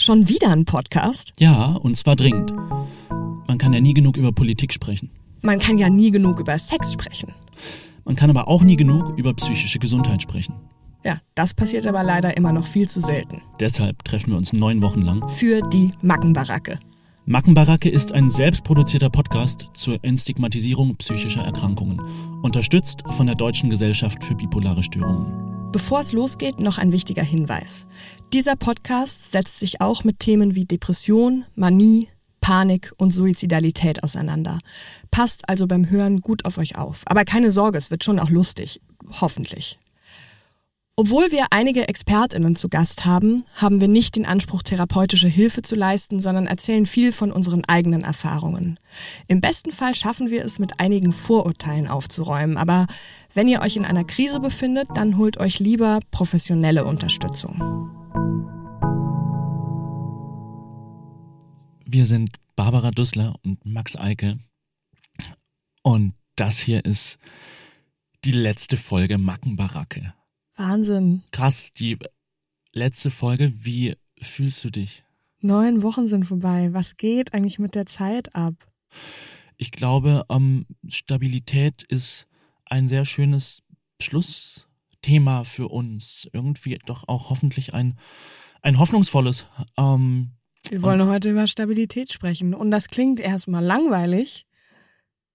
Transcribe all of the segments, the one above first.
Schon wieder ein Podcast? Ja, und zwar dringend. Man kann ja nie genug über Politik sprechen. Man kann ja nie genug über Sex sprechen. Man kann aber auch nie genug über psychische Gesundheit sprechen. Ja, das passiert aber leider immer noch viel zu selten. Deshalb treffen wir uns neun Wochen lang. Für die Mackenbaracke. Mackenbaracke ist ein selbstproduzierter Podcast zur Entstigmatisierung psychischer Erkrankungen, unterstützt von der Deutschen Gesellschaft für bipolare Störungen. Bevor es losgeht, noch ein wichtiger Hinweis. Dieser Podcast setzt sich auch mit Themen wie Depression, Manie, Panik und Suizidalität auseinander. Passt also beim Hören gut auf euch auf. Aber keine Sorge, es wird schon auch lustig. Hoffentlich. Obwohl wir einige Expertinnen zu Gast haben, haben wir nicht den Anspruch, therapeutische Hilfe zu leisten, sondern erzählen viel von unseren eigenen Erfahrungen. Im besten Fall schaffen wir es, mit einigen Vorurteilen aufzuräumen, aber wenn ihr euch in einer Krise befindet, dann holt euch lieber professionelle Unterstützung. Wir sind Barbara Dussler und Max Eickel und das hier ist die letzte Folge Mackenbaracke. Wahnsinn. Krass, die letzte Folge. Wie fühlst du dich? Neun Wochen sind vorbei. Was geht eigentlich mit der Zeit ab? Ich glaube, ähm, Stabilität ist ein sehr schönes Schlussthema für uns. Irgendwie doch auch hoffentlich ein, ein hoffnungsvolles. Ähm, Wir wollen heute über Stabilität sprechen. Und das klingt erstmal langweilig,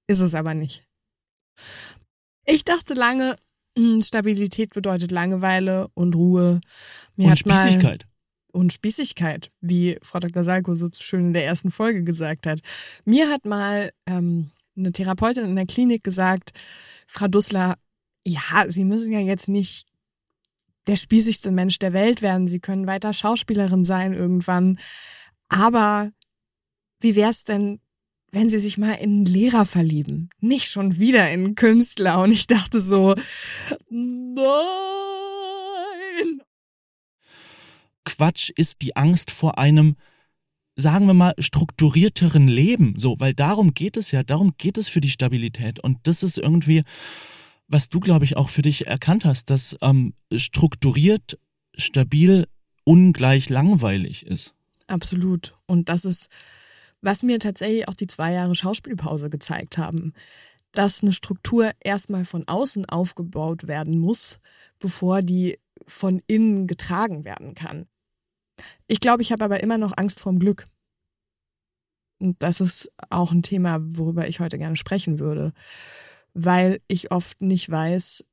ist es aber nicht. Ich dachte lange, hm, Stabilität bedeutet Langeweile und Ruhe. Mir und Spießigkeit. und Spießigkeit, wie Frau Dr. Salko so schön in der ersten Folge gesagt hat. Mir hat mal ähm, eine Therapeutin in der Klinik gesagt, Frau Dussler, ja, Sie müssen ja jetzt nicht der spießigste Mensch der Welt werden. Sie können weiter Schauspielerin sein irgendwann. Aber wie wär's denn, wenn sie sich mal in einen Lehrer verlieben, nicht schon wieder in einen Künstler. Und ich dachte so, nein. Quatsch ist die Angst vor einem, sagen wir mal, strukturierteren Leben. So, weil darum geht es ja, darum geht es für die Stabilität. Und das ist irgendwie, was du, glaube ich, auch für dich erkannt hast, dass ähm, strukturiert, stabil, ungleich langweilig ist. Absolut. Und das ist was mir tatsächlich auch die zwei Jahre Schauspielpause gezeigt haben, dass eine Struktur erstmal von außen aufgebaut werden muss, bevor die von innen getragen werden kann. Ich glaube, ich habe aber immer noch Angst vorm Glück. Und das ist auch ein Thema, worüber ich heute gerne sprechen würde, weil ich oft nicht weiß,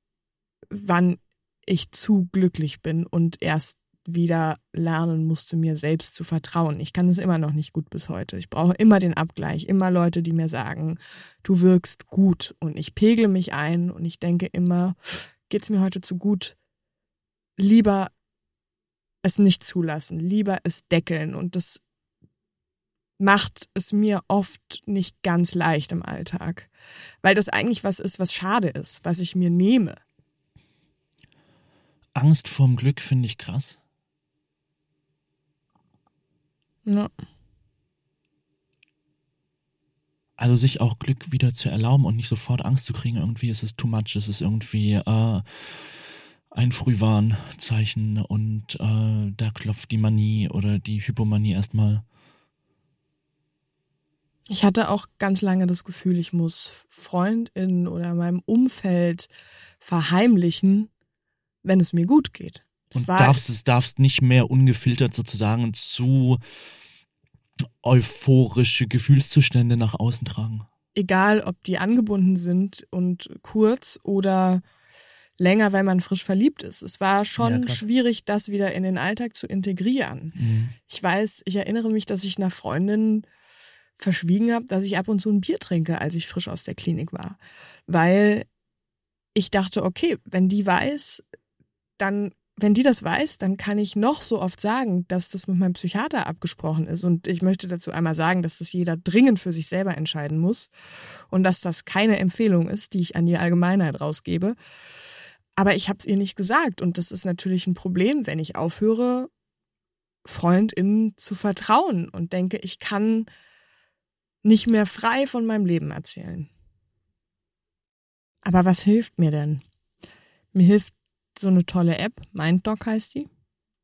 wann ich zu glücklich bin und erst wieder lernen musste, mir selbst zu vertrauen. Ich kann es immer noch nicht gut bis heute. Ich brauche immer den Abgleich, immer Leute, die mir sagen, du wirkst gut und ich pegle mich ein und ich denke immer, geht's mir heute zu gut? Lieber es nicht zulassen, lieber es deckeln und das macht es mir oft nicht ganz leicht im Alltag, weil das eigentlich was ist, was schade ist, was ich mir nehme. Angst vorm Glück finde ich krass. Ja. Also sich auch Glück wieder zu erlauben und nicht sofort Angst zu kriegen, irgendwie ist es too much, es ist irgendwie äh, ein Frühwarnzeichen und äh, da klopft die Manie oder die Hypomanie erstmal. Ich hatte auch ganz lange das Gefühl, ich muss Freundinnen oder meinem Umfeld verheimlichen, wenn es mir gut geht. Und darfst es darfst nicht mehr ungefiltert sozusagen zu euphorische Gefühlszustände nach außen tragen. Egal, ob die angebunden sind und kurz oder länger, weil man frisch verliebt ist. Es war schon ja, schwierig, das wieder in den Alltag zu integrieren. Mhm. Ich weiß, ich erinnere mich, dass ich einer Freundin verschwiegen habe, dass ich ab und zu ein Bier trinke, als ich frisch aus der Klinik war. Weil ich dachte, okay, wenn die weiß, dann wenn die das weiß, dann kann ich noch so oft sagen, dass das mit meinem Psychiater abgesprochen ist. Und ich möchte dazu einmal sagen, dass das jeder dringend für sich selber entscheiden muss und dass das keine Empfehlung ist, die ich an die Allgemeinheit rausgebe. Aber ich habe es ihr nicht gesagt und das ist natürlich ein Problem, wenn ich aufhöre, Freundinnen zu vertrauen und denke, ich kann nicht mehr frei von meinem Leben erzählen. Aber was hilft mir denn? Mir hilft so eine tolle App, MindDoc heißt die.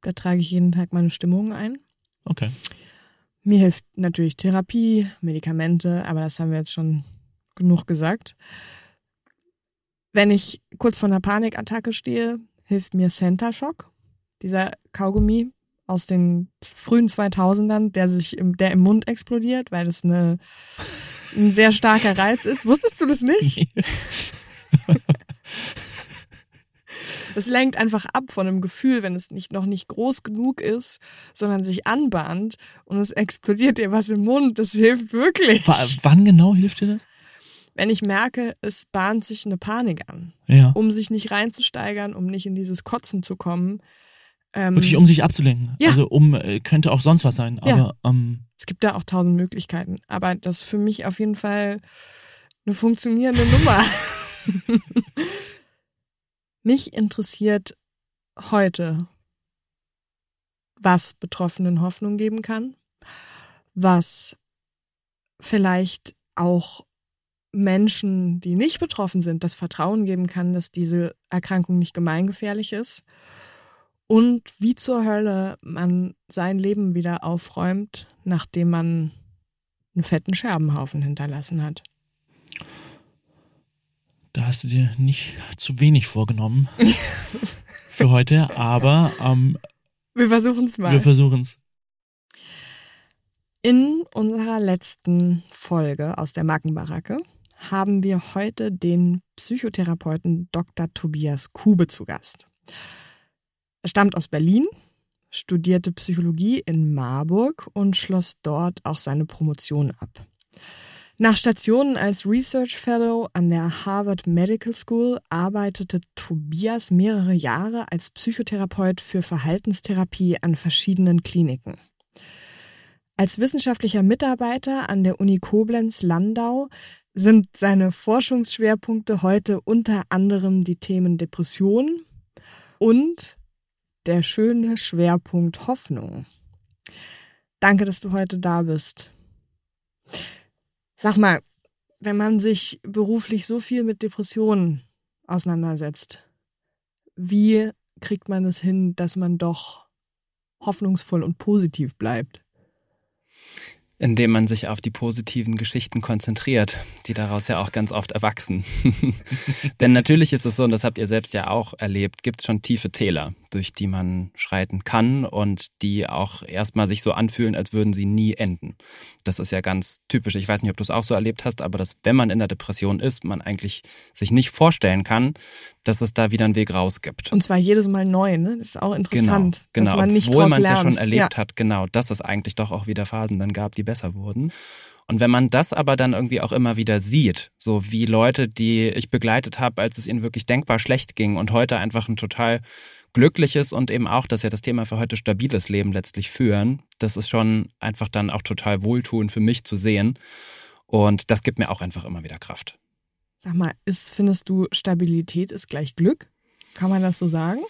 Da trage ich jeden Tag meine Stimmung ein. Okay. Mir hilft natürlich Therapie, Medikamente, aber das haben wir jetzt schon genug gesagt. Wenn ich kurz vor einer Panikattacke stehe, hilft mir Center Shock, dieser Kaugummi aus den frühen 2000ern, der sich im, der im Mund explodiert, weil das eine, ein sehr starker Reiz ist. Wusstest du das nicht? Es lenkt einfach ab von einem Gefühl, wenn es nicht noch nicht groß genug ist, sondern sich anbahnt und es explodiert dir was im Mund. Das hilft wirklich. W wann genau hilft dir das? Wenn ich merke, es bahnt sich eine Panik an, Ja. um sich nicht reinzusteigern, um nicht in dieses Kotzen zu kommen. Ähm, Wirklich, um sich abzulenken. Ja. Also um äh, könnte auch sonst was sein. Ja. Aber ähm, Es gibt da auch tausend Möglichkeiten, aber das ist für mich auf jeden Fall eine funktionierende Nummer. mich interessiert heute, was Betroffenen Hoffnung geben kann, was vielleicht auch Menschen, die nicht betroffen sind, das Vertrauen geben kann, dass diese Erkrankung nicht gemeingefährlich ist und wie zur Hölle man sein Leben wieder aufräumt, nachdem man einen fetten Scherbenhaufen hinterlassen hat. da hast du dir nicht zu wenig vorgenommen für heute. Aber ähm, Wir versuchen es mal. wir versuchen es. In unserer letzten Folge aus der Mackenbaracke haben wir heute den Psychotherapeuten Dr. Tobias Kube zu Gast. Er stammt aus Berlin, studierte Psychologie in Marburg und schloss dort auch seine Promotion ab. Nach Stationen als Research Fellow an der Harvard Medical School arbeitete Tobias mehrere Jahre als Psychotherapeut für Verhaltenstherapie an verschiedenen Kliniken. Als wissenschaftlicher Mitarbeiter an der Uni Koblenz-Landau sind seine Forschungsschwerpunkte heute unter anderem die Themen Depression und der schöne Schwerpunkt Hoffnung. Danke, dass du heute da bist. Sag mal, wenn man sich beruflich so viel mit Depressionen auseinandersetzt, wie kriegt man es hin, dass man doch hoffnungsvoll und positiv bleibt? Indem man sich auf die positiven Geschichten konzentriert, die daraus ja auch ganz oft erwachsen. Denn natürlich ist es so, und das habt ihr selbst ja auch erlebt, gibt es schon tiefe Täler, durch die man schreiten kann und die auch erstmal sich so anfühlen, als würden sie nie enden. Das ist ja ganz typisch. Ich weiß nicht, ob du es auch so erlebt hast, aber dass, wenn man in der Depression ist, man eigentlich sich nicht vorstellen kann, dass es da wieder einen Weg raus gibt. Und zwar jedes Mal neu, ne? Das ist auch interessant, genau, genau. dass man nicht Obwohl man es ja schon erlebt hat, genau, dass es eigentlich doch auch wieder Phasen dann gab, die besser wurden. Und wenn man das aber dann irgendwie auch immer wieder sieht, so wie Leute, die ich begleitet habe, als es ihnen wirklich denkbar schlecht ging und heute einfach ein total glückliches und eben auch, das ist ja das Thema für heute, stabiles Leben letztlich führen, das ist schon einfach dann auch total wohltuend für mich zu sehen. Und das gibt mir auch einfach immer wieder Kraft. Sag mal, ist, findest du, Stabilität ist gleich Glück? Kann man das so sagen?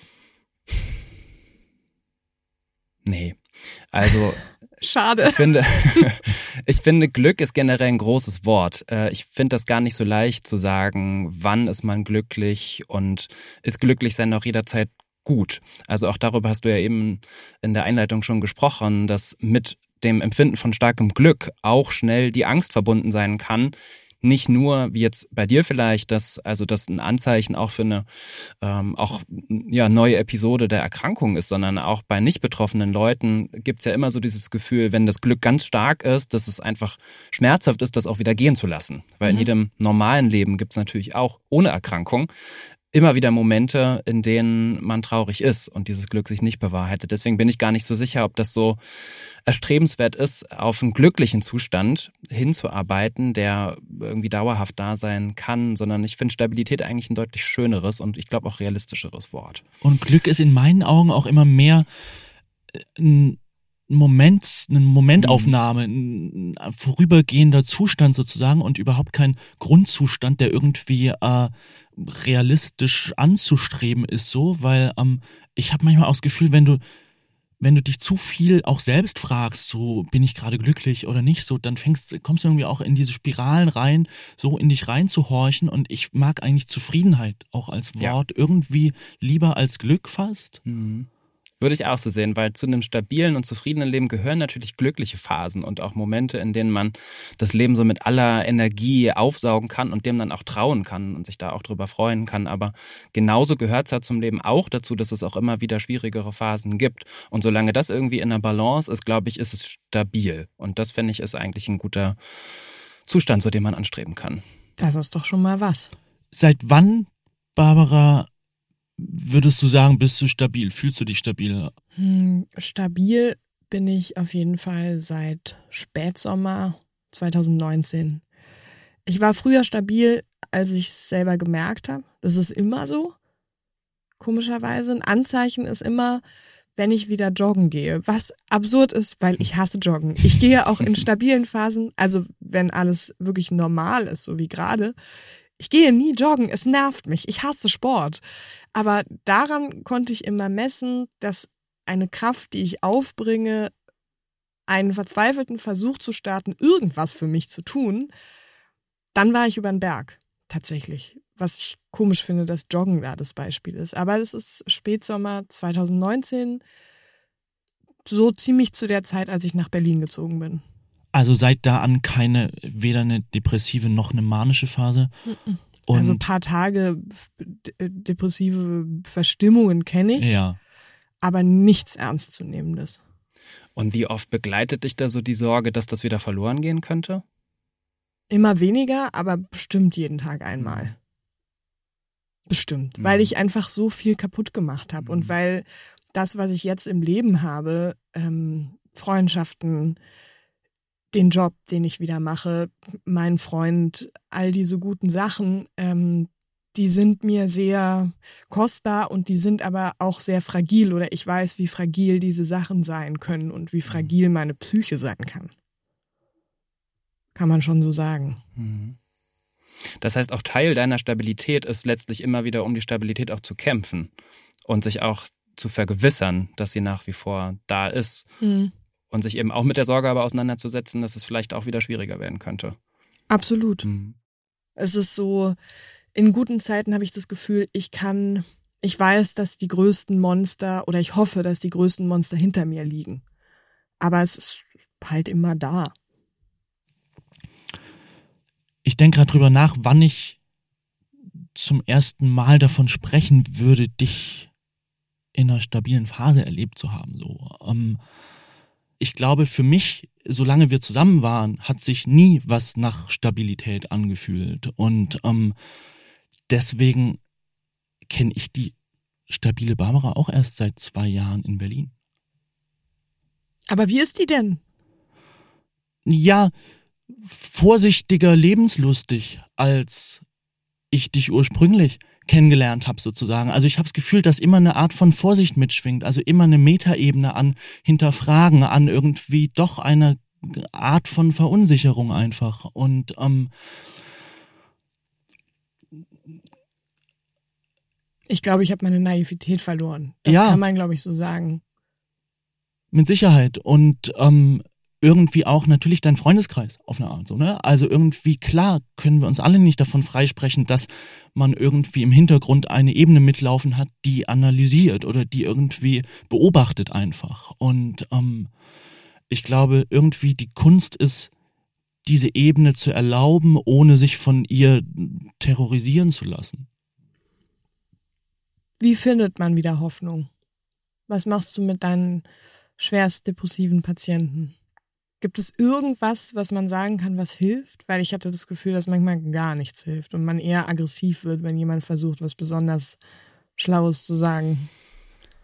Nee. Also Schade. Ich finde, ich finde, Glück ist generell ein großes Wort. Äh, Ich finde das gar nicht so leicht zu sagen, wann ist man glücklich und ist glücklich sein auch jederzeit gut. Also auch darüber hast du ja eben in der Einleitung schon gesprochen, dass mit dem Empfinden von starkem Glück auch schnell die Angst verbunden sein kann, nicht nur wie jetzt bei dir vielleicht, dass also das ein Anzeichen auch für eine ähm, auch ja neue Episode der Erkrankung ist, sondern auch bei nicht betroffenen Leuten gibt's ja immer so dieses Gefühl, wenn das Glück ganz stark ist, dass es einfach schmerzhaft ist, das auch wieder gehen zu lassen. Weil in Mhm. jedem normalen Leben gibt's natürlich auch ohne Erkrankung immer wieder Momente, in denen man traurig ist und dieses Glück sich nicht bewahrheitet. Deswegen bin ich gar nicht so sicher, ob das so erstrebenswert ist, auf einen glücklichen Zustand hinzuarbeiten, der irgendwie dauerhaft da sein kann, sondern ich finde Stabilität eigentlich ein deutlich schöneres und ich glaube auch realistischeres Wort. Und Glück ist in meinen Augen auch immer mehr äh, ein Moment, eine Momentaufnahme, ein vorübergehender Zustand sozusagen und überhaupt kein Grundzustand, der irgendwie äh, realistisch anzustreben ist, so, weil ähm, ich habe manchmal auch das Gefühl, wenn du wenn du dich zu viel auch selbst fragst, so bin ich gerade glücklich oder nicht, so dann fängst, kommst du irgendwie auch in diese Spiralen rein, so in dich reinzuhorchen und ich mag eigentlich Zufriedenheit auch als Ja. Wort irgendwie lieber als Glück fast. Mhm. Würde ich auch so sehen, weil zu einem stabilen und zufriedenen Leben gehören natürlich glückliche Phasen und auch Momente, in denen man das Leben so mit aller Energie aufsaugen kann und dem dann auch trauen kann und sich da auch drüber freuen kann. Aber genauso gehört es ja zum Leben auch dazu, dass es auch immer wieder schwierigere Phasen gibt. Und solange das irgendwie in der Balance ist, glaube ich, ist es stabil. Und das finde ich ist eigentlich ein guter Zustand, zu dem man anstreben kann. Das ist doch schon mal was. Seit wann, Barbara, würdest du sagen, bist du stabil? Fühlst du dich stabil? Hm, stabil bin ich auf jeden Fall seit Spätsommer 2019. Ich war früher stabil, als ich es selber gemerkt habe. Das ist immer so. Komischerweise. Ein Anzeichen ist immer, wenn ich wieder joggen gehe. Was absurd ist, weil ich hasse Joggen. Ich gehe auch in stabilen Phasen, also wenn alles wirklich normal ist, so wie gerade. Ich gehe nie joggen, es nervt mich. Ich hasse Sport. Aber daran konnte ich immer messen, dass eine Kraft, die ich aufbringe, einen verzweifelten Versuch zu starten, irgendwas für mich zu tun, dann war ich über den Berg. Tatsächlich. Was ich komisch finde, dass Joggen da das Beispiel ist. Aber es ist Spätsommer 2019, so ziemlich zu der Zeit, als ich nach Berlin gezogen bin. Also seit da an keine, weder eine depressive noch eine manische Phase? Mhm. Und also ein paar Tage depressive Verstimmungen kenne ich, ja. aber nichts Ernstzunehmendes. Und wie oft begleitet dich da so die Sorge, dass das wieder verloren gehen könnte? Immer weniger, aber bestimmt jeden Tag einmal. Bestimmt, mhm. weil ich einfach so viel kaputt gemacht habe mhm. und weil das, was ich jetzt im Leben habe, ähm, Freundschaften, den Job, den ich wieder mache, mein Freund, all diese guten Sachen, ähm, die sind mir sehr kostbar und die sind aber auch sehr fragil oder ich weiß, wie fragil diese Sachen sein können und wie fragil meine Psyche sein kann. Kann man schon so sagen. Mhm. Das heißt, auch Teil deiner Stabilität ist letztlich immer wieder um die Stabilität auch zu kämpfen und sich auch zu vergewissern, dass sie nach wie vor da ist. Mhm und sich eben auch mit der Sorge aber auseinanderzusetzen, dass es vielleicht auch wieder schwieriger werden könnte. Absolut. Mhm. Es ist so, in guten Zeiten habe ich das Gefühl, ich kann, ich weiß, dass die größten Monster oder ich hoffe, dass die größten Monster hinter mir liegen. Aber es ist halt immer da. Ich denke gerade drüber nach, wann ich zum ersten Mal davon sprechen würde, dich in einer stabilen Phase erlebt zu haben. So. Ähm, ich glaube, für mich, solange wir zusammen waren, hat sich nie was nach Stabilität angefühlt. Und ähm, deswegen kenne ich die stabile Barbara auch erst seit zwei Jahren in Berlin. Aber wie ist die denn? Ja, vorsichtiger, lebenslustig als ich dich ursprünglich kennengelernt habe sozusagen. Also ich habe das Gefühl, dass immer eine Art von Vorsicht mitschwingt, also immer eine Metaebene an Hinterfragen, an irgendwie doch eine Art von Verunsicherung einfach. Und ähm, ich glaube, ich habe meine Naivität verloren. Das ja, kann man, glaube ich, so sagen. Mit Sicherheit. Und ähm, irgendwie auch natürlich dein Freundeskreis auf eine Art, so, ne? Also irgendwie klar können wir uns alle nicht davon freisprechen, dass man irgendwie im Hintergrund eine Ebene mitlaufen hat, die analysiert oder die irgendwie beobachtet einfach. Und ähm, ich glaube, irgendwie die Kunst ist, diese Ebene zu erlauben, ohne sich von ihr terrorisieren zu lassen. Wie findet man wieder Hoffnung? Was machst du mit deinen schwerst depressiven Patienten? Gibt es irgendwas, was man sagen kann, was hilft? Weil ich hatte das Gefühl, dass manchmal gar nichts hilft und man eher aggressiv wird, wenn jemand versucht, was besonders Schlaues zu sagen.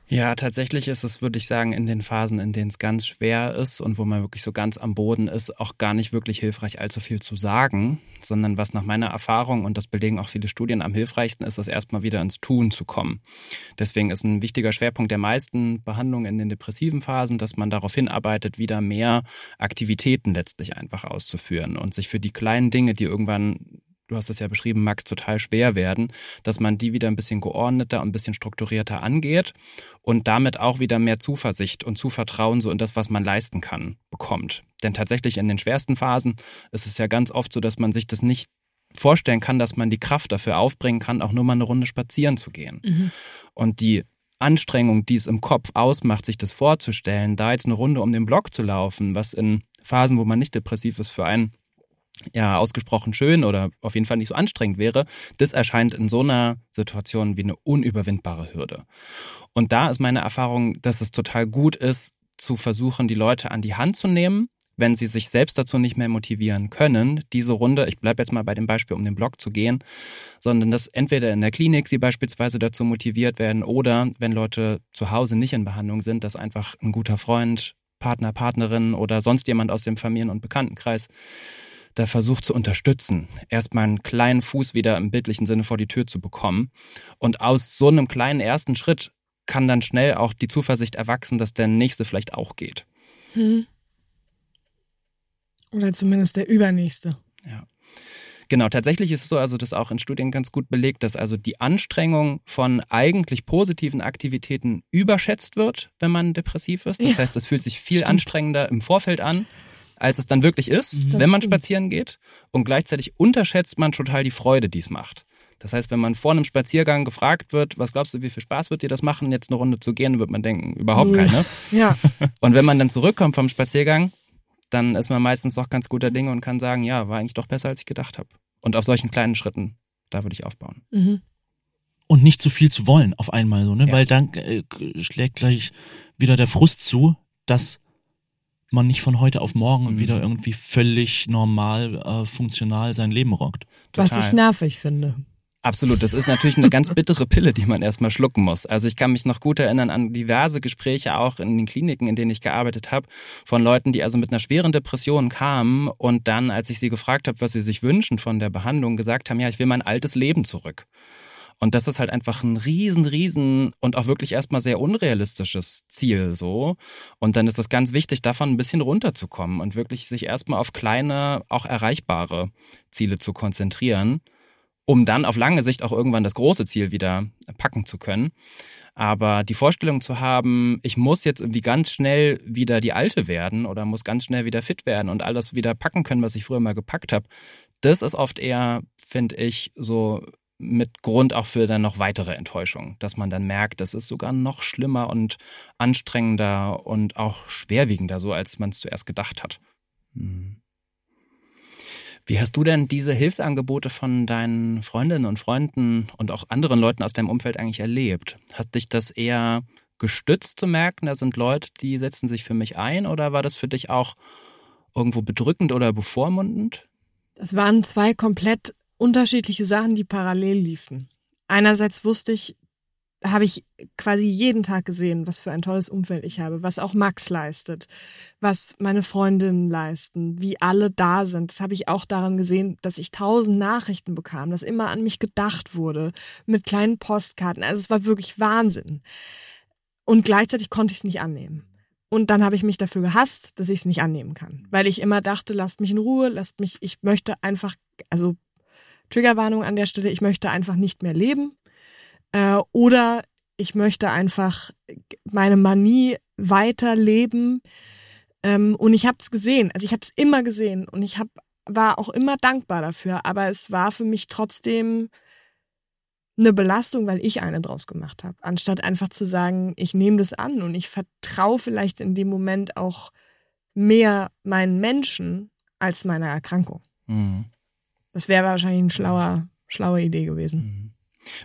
Ja, tatsächlich ist es, würde ich sagen, in den Phasen, in denen es ganz schwer ist und wo man wirklich so ganz am Boden ist, auch gar nicht wirklich hilfreich, allzu viel zu sagen, sondern was nach meiner Erfahrung und das belegen auch viele Studien am hilfreichsten ist, ist erstmal wieder ins Tun zu kommen. Deswegen ist ein wichtiger Schwerpunkt der meisten Behandlungen in den depressiven Phasen, dass man darauf hinarbeitet, wieder mehr Aktivitäten letztlich einfach auszuführen und sich für die kleinen Dinge, die irgendwann du hast es ja beschrieben, Max, total schwer werden, dass man die wieder ein bisschen geordneter und ein bisschen strukturierter angeht und damit auch wieder mehr Zuversicht und Zuvertrauen so in das, was man leisten kann, bekommt. Denn tatsächlich in den schwersten Phasen ist es ja ganz oft so, dass man sich das nicht vorstellen kann, dass man die Kraft dafür aufbringen kann, auch nur mal eine Runde spazieren zu gehen. Mhm. Und die Anstrengung, die es im Kopf ausmacht, sich das vorzustellen, da jetzt eine Runde um den Block zu laufen, was in Phasen, wo man nicht depressiv ist, für einen ja ausgesprochen schön oder auf jeden Fall nicht so anstrengend wäre, das erscheint in so einer Situation wie eine unüberwindbare Hürde. Und da ist meine Erfahrung, dass es total gut ist, zu versuchen, die Leute an die Hand zu nehmen, wenn sie sich selbst dazu nicht mehr motivieren können, diese Runde, ich bleibe jetzt mal bei dem Beispiel, um den Blog zu gehen, sondern dass entweder in der Klinik sie beispielsweise dazu motiviert werden oder wenn Leute zu Hause nicht in Behandlung sind, dass einfach ein guter Freund, Partner, Partnerin oder sonst jemand aus dem Familien- und Bekanntenkreis da versucht zu unterstützen, erstmal einen kleinen Fuß wieder im bildlichen Sinne vor die Tür zu bekommen. Und aus so einem kleinen ersten Schritt kann dann schnell auch die Zuversicht erwachsen, dass der nächste vielleicht auch geht. Hm. Oder zumindest der übernächste. Ja. Genau, tatsächlich ist es so, also das auch in Studien ganz gut belegt, dass also die Anstrengung von eigentlich positiven Aktivitäten überschätzt wird, wenn man depressiv ist. Das ja, heißt, es fühlt sich viel stimmt. anstrengender im Vorfeld an, als es dann wirklich ist, mhm. wenn man stimmt. spazieren geht. Und gleichzeitig unterschätzt man total die Freude, die es macht. Das heißt, wenn man vor einem Spaziergang gefragt wird, was glaubst du, wie viel Spaß wird dir das machen, jetzt eine Runde zu gehen, wird man denken, überhaupt keine. Ja. Und wenn man dann zurückkommt vom Spaziergang, dann ist man meistens doch ganz guter Dinge und kann sagen, ja, war eigentlich doch besser, als ich gedacht habe. Und auf solchen kleinen Schritten, da würde ich aufbauen. Mhm. Und nicht zu viel zu wollen auf einmal so, ne? Ja. Weil dann äh, schlägt gleich wieder der Frust zu, dass man nicht von heute auf morgen mhm. wieder irgendwie völlig normal, äh, funktional sein Leben rockt. Total. Was ich nervig finde. Absolut, das ist natürlich eine ganz bittere Pille, die man erstmal schlucken muss. Also ich kann mich noch gut erinnern an diverse Gespräche auch in den Kliniken, in denen ich gearbeitet habe, von Leuten, die also mit einer schweren Depression kamen und dann, als ich sie gefragt habe, was sie sich wünschen von der Behandlung, gesagt haben, ja, ich will mein altes Leben zurück. Und das ist halt einfach ein riesen, riesen und auch wirklich erstmal sehr unrealistisches Ziel so. Und dann ist es ganz wichtig, davon ein bisschen runterzukommen und wirklich sich erstmal auf kleine, auch erreichbare Ziele zu konzentrieren um dann auf lange Sicht auch irgendwann das große Ziel wieder packen zu können. Aber die Vorstellung zu haben, ich muss jetzt irgendwie ganz schnell wieder die Alte werden oder muss ganz schnell wieder fit werden und alles wieder packen können, was ich früher mal gepackt habe, das ist oft eher, finde ich, so mit Grund auch für dann noch weitere Enttäuschung, dass man dann merkt, das ist sogar noch schlimmer und anstrengender und auch schwerwiegender, so als man es zuerst gedacht hat. Hm. Wie hast du denn diese Hilfsangebote von deinen Freundinnen und Freunden und auch anderen Leuten aus deinem Umfeld eigentlich erlebt? Hat dich das eher gestützt zu merken, da sind Leute, die setzen sich für mich ein oder war das für dich auch irgendwo bedrückend oder bevormundend? Das waren zwei komplett unterschiedliche Sachen, die parallel liefen. Einerseits wusste ich, habe ich quasi jeden Tag gesehen, was für ein tolles Umfeld ich habe, was auch Max leistet, was meine Freundinnen leisten, wie alle da sind. Das habe ich auch daran gesehen, dass ich tausend Nachrichten bekam, dass immer an mich gedacht wurde, mit kleinen Postkarten. Also es war wirklich Wahnsinn. Und gleichzeitig konnte ich es nicht annehmen. Und dann habe ich mich dafür gehasst, dass ich es nicht annehmen kann, weil ich immer dachte, lasst mich in Ruhe, lasst mich, ich möchte einfach, also Triggerwarnung an der Stelle, ich möchte einfach nicht mehr leben äh, oder ich möchte einfach meine Manie weiterleben. Ähm, und ich habe es gesehen. Also ich habe es immer gesehen und ich hab, war auch immer dankbar dafür. Aber es war für mich trotzdem eine Belastung, weil ich eine draus gemacht habe. Anstatt einfach zu sagen, ich nehme das an und ich vertraue vielleicht in dem Moment auch mehr meinen Menschen als meiner Erkrankung. Mhm. Das wäre wahrscheinlich eine schlauer, schlaue Idee gewesen. Mhm.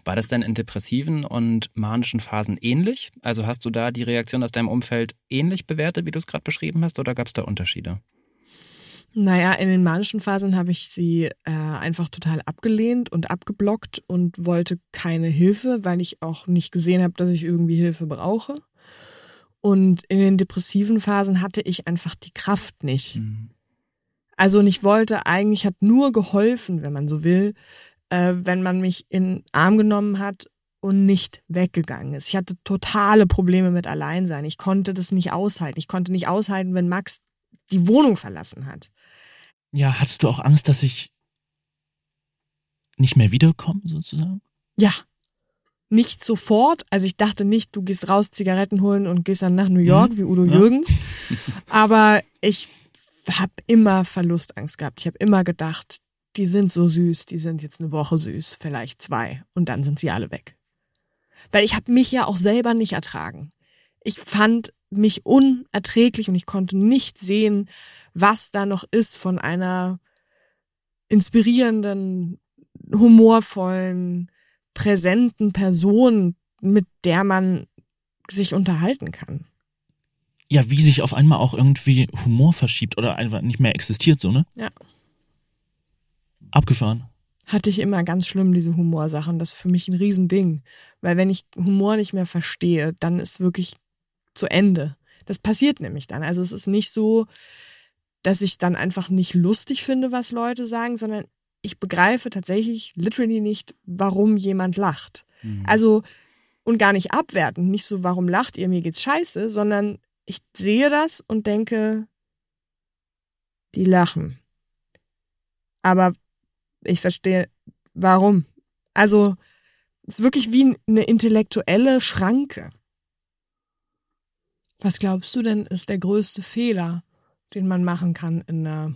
War das denn in depressiven und manischen Phasen ähnlich? Also hast du da die Reaktion aus deinem Umfeld ähnlich bewertet, wie du es gerade beschrieben hast, oder gab es da Unterschiede? Naja, in den manischen Phasen habe ich sie äh, einfach total abgelehnt und abgeblockt und wollte keine Hilfe, weil ich auch nicht gesehen habe, dass ich irgendwie Hilfe brauche. Und in den depressiven Phasen hatte ich einfach die Kraft nicht. Mhm. Also und ich wollte eigentlich, hat nur geholfen, wenn man so will, äh, wenn man mich in den Arm genommen hat und nicht weggegangen ist. Ich hatte totale Probleme mit Alleinsein. Ich konnte das nicht aushalten. Ich konnte nicht aushalten, wenn Max die Wohnung verlassen hat. Ja, hattest du auch Angst, dass ich nicht mehr wiederkomme, sozusagen? Ja. Nicht sofort. Also ich dachte nicht, du gehst raus, Zigaretten holen und gehst dann nach New York, mhm. wie Udo ja. Jürgens. Aber ich habe immer Verlustangst gehabt. Ich habe immer gedacht, die sind so süß, die sind jetzt eine Woche süß, vielleicht zwei und dann sind sie alle weg. Weil ich habe mich ja auch selber nicht ertragen. Ich fand mich unerträglich und ich konnte nicht sehen, was da noch ist von einer inspirierenden, humorvollen, präsenten Person, mit der man sich unterhalten kann. Ja, wie sich auf einmal auch irgendwie Humor verschiebt oder einfach nicht mehr existiert, so, ne? Ja. Abgefahren. Hatte ich immer ganz schlimm, diese Humorsachen. Das ist für mich ein Riesending. Weil wenn ich Humor nicht mehr verstehe, dann ist wirklich zu Ende. Das passiert nämlich dann. Also es ist nicht so, dass ich dann einfach nicht lustig finde, was Leute sagen, sondern ich begreife tatsächlich literally nicht, warum jemand lacht. Mhm. Also, und gar nicht abwertend, nicht so, warum lacht ihr, mir geht's scheiße, sondern ich sehe das und denke, die lachen. Aber ich verstehe, warum. Also, es ist wirklich wie eine intellektuelle Schranke. Was glaubst du denn, ist der größte Fehler, den man machen kann in einer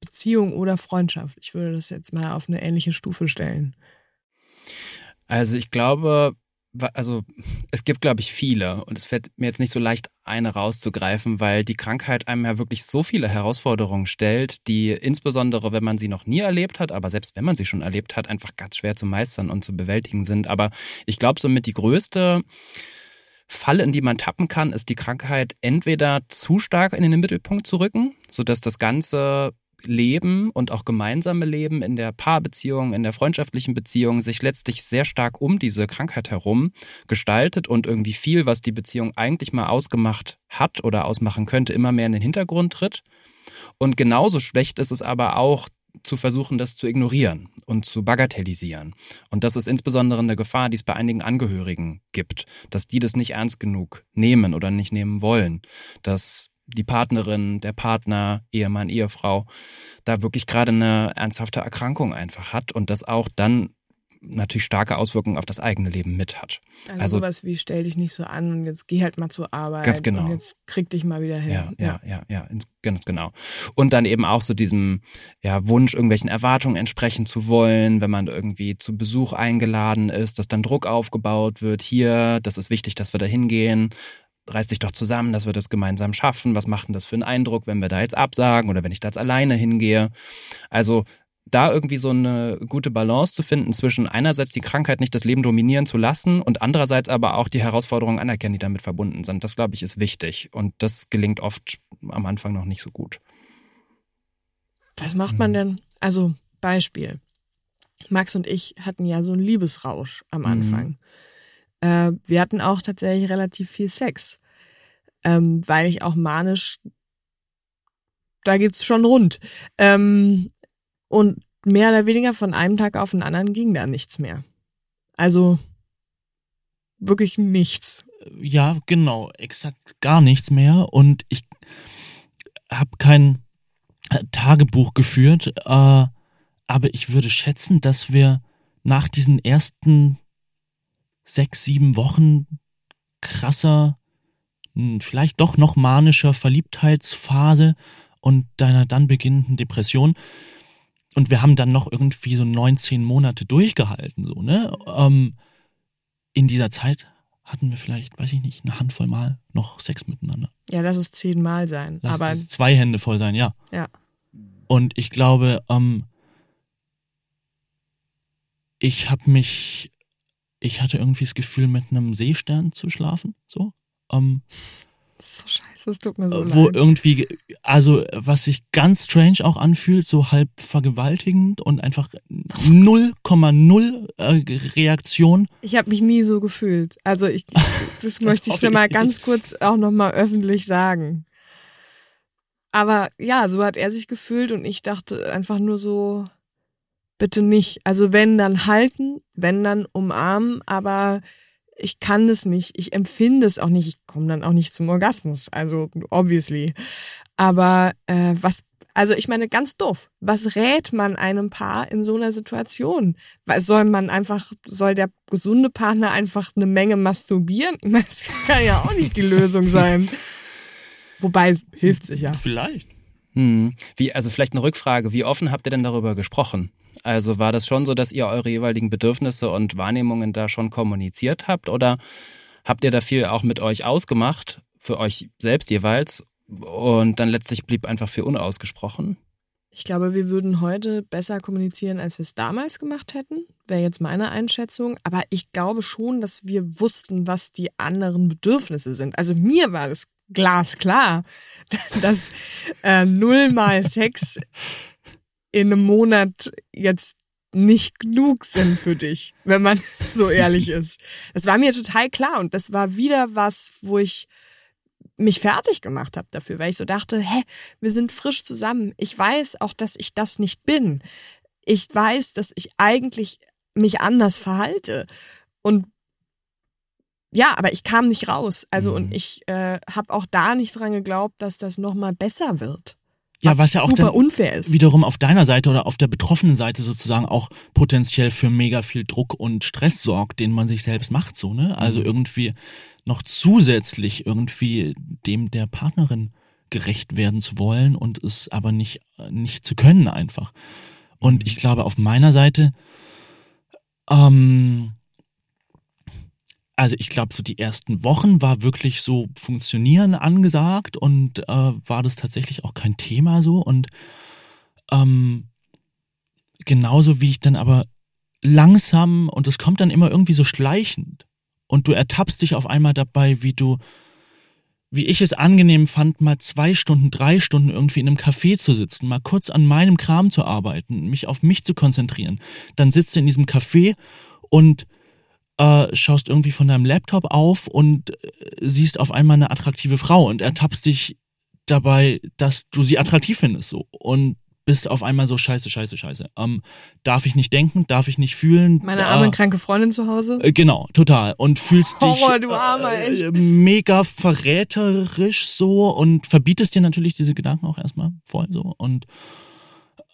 Beziehung oder Freundschaft? Ich würde das jetzt mal auf eine ähnliche Stufe stellen. Also ich glaube, also es gibt, glaube ich, viele und es fällt mir jetzt nicht so leicht, eine rauszugreifen, weil die Krankheit einem ja wirklich so viele Herausforderungen stellt, die insbesondere, wenn man sie noch nie erlebt hat, aber selbst wenn man sie schon erlebt hat, einfach ganz schwer zu meistern und zu bewältigen sind. Aber ich glaube, somit die größte Falle, in die man tappen kann, ist die Krankheit entweder zu stark in den Mittelpunkt zu rücken, sodass das Ganze Leben und auch gemeinsame Leben in der Paarbeziehung, in der freundschaftlichen Beziehung sich letztlich sehr stark um diese Krankheit herum gestaltet und irgendwie viel, was die Beziehung eigentlich mal ausgemacht hat oder ausmachen könnte, immer mehr in den Hintergrund tritt. Und genauso schlecht ist es aber auch, zu versuchen, das zu ignorieren und zu bagatellisieren. Und das ist insbesondere eine Gefahr, die es bei einigen Angehörigen gibt, dass die das nicht ernst genug nehmen oder nicht nehmen wollen, dass die Partnerin, der Partner, Ehemann, Ehefrau da wirklich gerade eine ernsthafte Erkrankung einfach hat und das auch dann natürlich starke Auswirkungen auf das eigene Leben mit hat. Also, also sowas wie stell dich nicht so an und jetzt geh halt mal zur Arbeit ganz genau. und jetzt krieg dich mal wieder hin. Ja, ja, ja, ja, ja, ganz genau. Und dann eben auch so diesem ja, Wunsch, irgendwelchen Erwartungen entsprechen zu wollen, wenn man irgendwie zu Besuch eingeladen ist, dass dann Druck aufgebaut wird, hier, das ist wichtig, dass wir da hingehen reiß dich doch zusammen, dass wir das gemeinsam schaffen. Was macht denn das für einen Eindruck, wenn wir da jetzt absagen oder wenn ich da jetzt alleine hingehe? Also da irgendwie so eine gute Balance zu finden zwischen einerseits die Krankheit nicht das Leben dominieren zu lassen und andererseits aber auch die Herausforderungen anerkennen, die damit verbunden sind. Das, glaube ich, ist wichtig. Und das gelingt oft am Anfang noch nicht so gut. Was macht man denn? Also, Beispiel. Max und ich hatten ja so einen Liebesrausch am mhm. Anfang. Mhm. Äh, wir hatten auch tatsächlich relativ viel Sex, ähm, weil ich auch manisch, da geht's schon rund. Ähm, und mehr oder weniger von einem Tag auf den anderen ging da nichts mehr. Also wirklich nichts. Ja, genau, exakt gar nichts mehr. Und ich habe kein Tagebuch geführt, äh, aber ich würde schätzen, dass wir nach diesen ersten sechs, sieben Wochen krasser, hm, vielleicht doch noch manischer Verliebtheitsphase und deiner dann beginnenden Depression. Und wir haben dann noch irgendwie so 19 Monate durchgehalten, so, ne? Ähm, in dieser Zeit hatten wir vielleicht, weiß ich nicht, eine Handvoll Mal noch Sex miteinander. Ja, lass es zehnmal sein. Lass aber es zwei Hände voll sein, ja. Ja. Und ich glaube, ähm, ich habe mich ich hatte irgendwie das Gefühl, mit einem Seestern zu schlafen. So. Ähm, so scheiße, es tut mir so Wo leid. irgendwie, also was sich ganz strange auch anfühlt, so halb vergewaltigend und einfach 0,0 äh, Reaktion. Ich habe mich nie so gefühlt. Also ich, das möchte ich schon mal ganz kurz auch nochmal öffentlich sagen. Aber ja, so hat er sich gefühlt und ich dachte einfach nur so, bitte nicht. Also wenn dann halten, wenn dann umarmen, aber ich kann es nicht, ich empfinde es auch nicht, ich komme dann auch nicht zum Orgasmus, also obviously. Aber äh, was, also ich meine ganz doof, was rät man einem Paar in so einer Situation? Soll man einfach, soll der gesunde Partner einfach eine Menge masturbieren? Das kann ja auch nicht die Lösung sein. Wobei hilft sich ja. Vielleicht. Hm. Wie, also vielleicht eine Rückfrage, wie offen habt ihr denn darüber gesprochen? Also war das schon so, dass ihr eure jeweiligen Bedürfnisse und Wahrnehmungen da schon kommuniziert habt oder habt ihr da viel auch mit euch ausgemacht, für euch selbst jeweils und dann letztlich blieb einfach viel unausgesprochen? Ich glaube, wir würden heute besser kommunizieren, als wir es damals gemacht hätten, wäre jetzt meine Einschätzung. Aber ich glaube schon, dass wir wussten, was die anderen Bedürfnisse sind. Also mir war das glasklar, dass äh, nullmal Sex in einem Monat jetzt nicht genug sind für dich, wenn man so ehrlich ist. Das war mir total klar und das war wieder was, wo ich mich fertig gemacht habe dafür, weil ich so dachte, hä, wir sind frisch zusammen. Ich weiß auch, dass ich das nicht bin. Ich weiß, dass ich eigentlich mich anders verhalte. Und ja, aber ich kam nicht raus. Also mhm. und ich äh, habe auch da nicht dran geglaubt, dass das nochmal besser wird. Ja, was, was ja auch super unfair ist. wiederum auf deiner Seite oder auf der betroffenen Seite sozusagen auch potenziell für mega viel Druck und Stress sorgt, den man sich selbst macht, so, ne? Also mhm. irgendwie noch zusätzlich irgendwie dem der Partnerin gerecht werden zu wollen und es aber nicht, nicht zu können einfach. Und ich glaube, auf meiner Seite, ähm, also ich glaube, so die ersten Wochen war wirklich so Funktionieren angesagt und äh, war das tatsächlich auch kein Thema so. Und ähm, genauso wie ich dann aber langsam, und es kommt dann immer irgendwie so schleichend, und du ertappst dich auf einmal dabei, wie du, wie ich es angenehm fand, mal zwei Stunden, drei Stunden irgendwie in einem Café zu sitzen, mal kurz an meinem Kram zu arbeiten, mich auf mich zu konzentrieren. Dann sitzt du in diesem Café und äh, schaust irgendwie von deinem Laptop auf und äh, siehst auf einmal eine attraktive Frau und ertappst dich dabei, dass du sie attraktiv findest so und bist auf einmal so scheiße, scheiße, scheiße. Ähm, darf ich nicht denken, darf ich nicht fühlen. Meine arme äh, kranke Freundin zu Hause? Äh, genau, total. Und fühlst Horror, dich. Äh, mega verräterisch so und verbietest dir natürlich diese Gedanken auch erstmal voll so und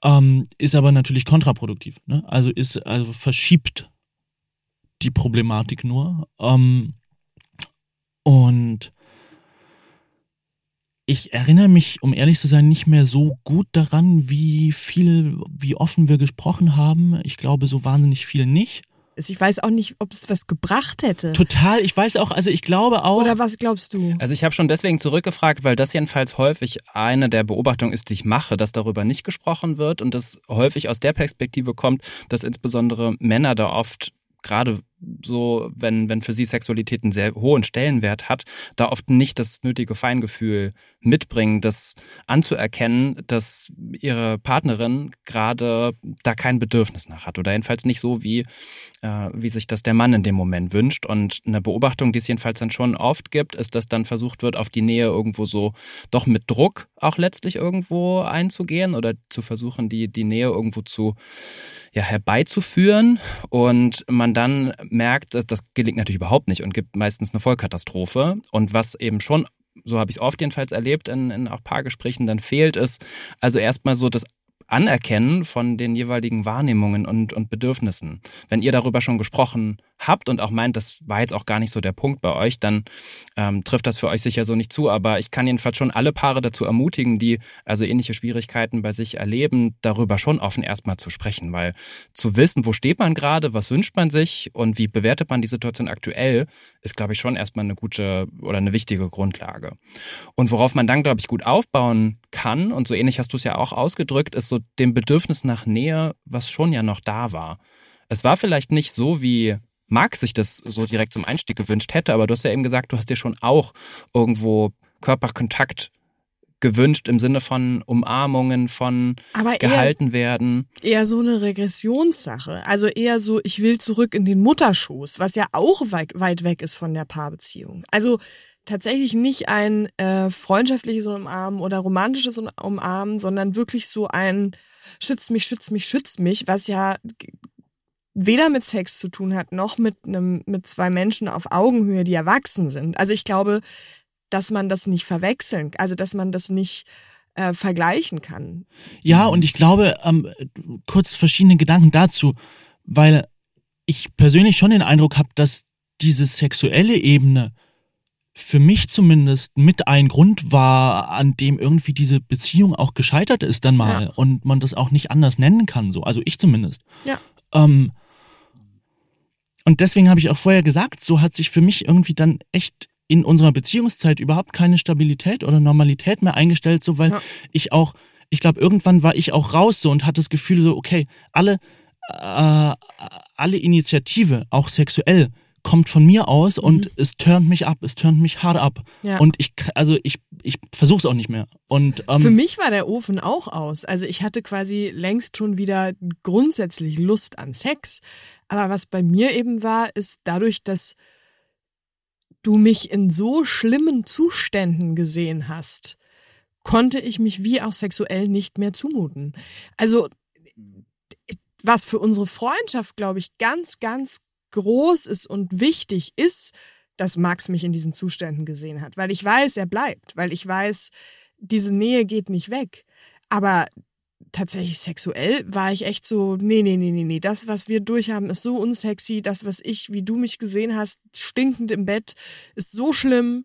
ähm, ist aber natürlich kontraproduktiv. Ne? Also ist also verschiebt die Problematik nur. Ähm, und ich erinnere mich, um ehrlich zu sein, nicht mehr so gut daran, wie viel, wie offen wir gesprochen haben. Ich glaube, so wahnsinnig viel nicht. Ich weiß auch nicht, ob es was gebracht hätte. Total, ich weiß auch, also ich glaube auch. Oder was glaubst du? Also ich habe schon deswegen zurückgefragt, weil das jedenfalls häufig eine der Beobachtungen ist, die ich mache, dass darüber nicht gesprochen wird und das häufig aus der Perspektive kommt, dass insbesondere Männer da oft gerade so, wenn, wenn für sie Sexualität einen sehr hohen Stellenwert hat, da oft nicht das nötige Feingefühl mitbringen, das anzuerkennen, dass ihre Partnerin gerade da kein Bedürfnis nach hat oder jedenfalls nicht so, wie, äh, wie sich das der Mann in dem Moment wünscht. Und eine Beobachtung, die es jedenfalls dann schon oft gibt, ist, dass dann versucht wird, auf die Nähe irgendwo so doch mit Druck auch letztlich irgendwo einzugehen oder zu versuchen, die, die Nähe irgendwo zu ja, herbeizuführen und man dann merkt, das gelingt natürlich überhaupt nicht und gibt meistens eine Vollkatastrophe. Und was eben schon so habe ich es oft jedenfalls erlebt in, in auch Paargesprächen, dann fehlt es also erstmal so das Anerkennen von den jeweiligen Wahrnehmungen und, und Bedürfnissen. Wenn ihr darüber schon gesprochen habt und auch meint, das war jetzt auch gar nicht so der Punkt bei euch, dann ähm, trifft das für euch sicher so nicht zu. Aber ich kann jedenfalls schon alle Paare dazu ermutigen, die also ähnliche Schwierigkeiten bei sich erleben, darüber schon offen erstmal zu sprechen, weil zu wissen, wo steht man gerade, was wünscht man sich und wie bewertet man die Situation aktuell, ist, glaube ich, schon erstmal eine gute oder eine wichtige Grundlage. Und worauf man dann, glaube ich, gut aufbauen kann, und so ähnlich hast du es ja auch ausgedrückt, ist so dem Bedürfnis nach Nähe, was schon ja noch da war. Es war vielleicht nicht so, wie Marc sich das so direkt zum Einstieg gewünscht hätte, aber du hast ja eben gesagt, du hast dir schon auch irgendwo Körperkontakt gewünscht im Sinne von Umarmungen, von aber gehalten eher, werden. Eher so eine Regressionssache. Also eher so, ich will zurück in den Mutterschoß, was ja auch weit, weit weg ist von der Paarbeziehung. Also tatsächlich nicht ein äh, freundschaftliches Umarmen oder romantisches Umarmen, sondern wirklich so ein schütz mich, schütz mich, schütz mich, was ja weder mit Sex zu tun hat, noch mit einem, mit zwei Menschen auf Augenhöhe, die erwachsen sind. Also ich glaube, dass man das nicht verwechseln, also dass man das nicht äh, vergleichen kann. Ja, und ich glaube, ähm, kurz verschiedene Gedanken dazu, weil ich persönlich schon den Eindruck habe, dass diese sexuelle Ebene für mich zumindest mit ein Grund war, an dem irgendwie diese Beziehung auch gescheitert ist dann mal Ja. und man das auch nicht anders nennen kann, so. Also ich zumindest. Ja. Ähm, und deswegen habe ich auch vorher gesagt, so hat sich für mich irgendwie dann echt in unserer Beziehungszeit überhaupt keine Stabilität oder Normalität mehr eingestellt, so weil Ja. ich auch, ich glaube, irgendwann war ich auch raus so und hatte das Gefühl so, okay, alle, äh, alle Initiative, auch sexuell, kommt von mir aus und es turnt mich ab, es turnt mich hart ab. Mhm. Ja. Und ich, also ich, ich versuch's auch nicht mehr. Und ähm, Für mich war der Ofen auch aus. Also ich hatte quasi längst schon wieder grundsätzlich Lust an Sex. Aber was bei mir eben war, ist dadurch, dass du mich in so schlimmen Zuständen gesehen hast, konnte ich mich wie auch sexuell nicht mehr zumuten. Also was für unsere Freundschaft, glaube ich, ganz, ganz groß ist und wichtig ist, dass Max mich in diesen Zuständen gesehen hat, weil ich weiß, er bleibt, weil ich weiß, diese Nähe geht nicht weg. Aber tatsächlich sexuell war ich echt so, nee, nee, nee, nee, nee, das, was wir durchhaben, ist so unsexy, das, was ich, wie du mich gesehen hast, stinkend im Bett, ist so schlimm,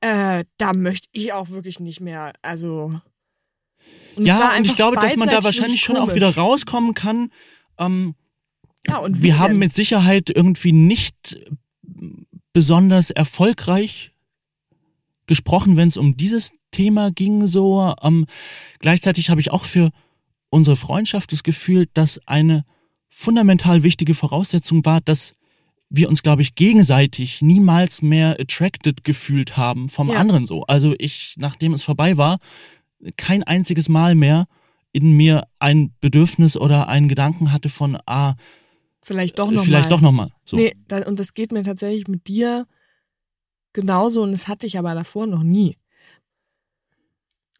äh, da möchte ich auch wirklich nicht mehr, also. Und ja, und ich glaube, dass man da wahrscheinlich schon auch wieder rauskommen kann. Ähm, Ja, und wir haben denn? mit Sicherheit irgendwie nicht besonders erfolgreich gesprochen, wenn es um dieses Thema ging. So ähm, gleichzeitig habe ich auch für unsere Freundschaft das Gefühl, dass eine fundamental wichtige Voraussetzung war, dass wir uns, glaube ich, gegenseitig niemals mehr attracted gefühlt haben vom Ja. anderen so. Also ich, nachdem es vorbei war, kein einziges Mal mehr in mir ein Bedürfnis oder einen Gedanken hatte von, ah, Vielleicht doch noch vielleicht mal. doch nochmal. So. Nee, da, und das geht mir tatsächlich mit dir genauso und das hatte ich aber davor noch nie.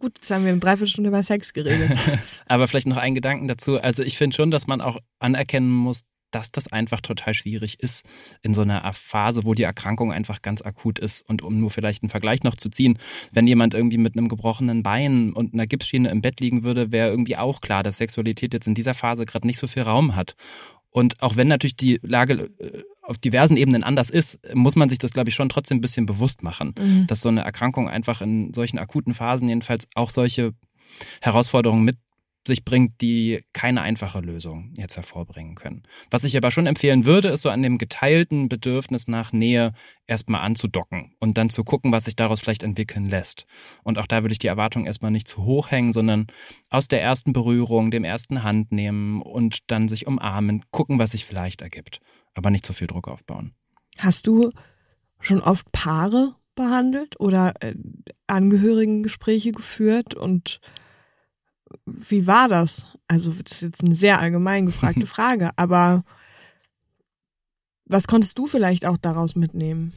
Gut, jetzt haben wir eine Dreiviertelstunde über Sex geredet. Aber vielleicht noch ein Gedanken dazu. Also ich finde schon, dass man auch anerkennen muss, dass das einfach total schwierig ist in so einer Phase, wo die Erkrankung einfach ganz akut ist. Und um nur vielleicht einen Vergleich noch zu ziehen, wenn jemand irgendwie mit einem gebrochenen Bein und einer Gipsschiene im Bett liegen würde, wäre irgendwie auch klar, dass Sexualität jetzt in dieser Phase gerade nicht so viel Raum hat. Und auch wenn natürlich die Lage äh, auf diversen Ebenen anders ist, muss man sich das, glaube ich, schon trotzdem ein bisschen bewusst machen, Mhm. dass so eine Erkrankung einfach in solchen akuten Phasen jedenfalls auch solche Herausforderungen mit sich bringt, die keine einfache Lösung jetzt hervorbringen können. Was ich aber schon empfehlen würde, ist so an dem geteilten Bedürfnis nach Nähe erstmal anzudocken und dann zu gucken, was sich daraus vielleicht entwickeln lässt. Und auch da würde ich die Erwartung erstmal nicht zu hoch hängen, sondern aus der ersten Berührung, dem ersten Hand nehmen und dann sich umarmen, gucken, was sich vielleicht ergibt. Aber nicht zu viel Druck aufbauen. Hast du schon oft Paare behandelt oder äh, Angehörigengespräche geführt und wie war das? Also das ist jetzt eine sehr allgemein gefragte Frage, aber was konntest du vielleicht auch daraus mitnehmen?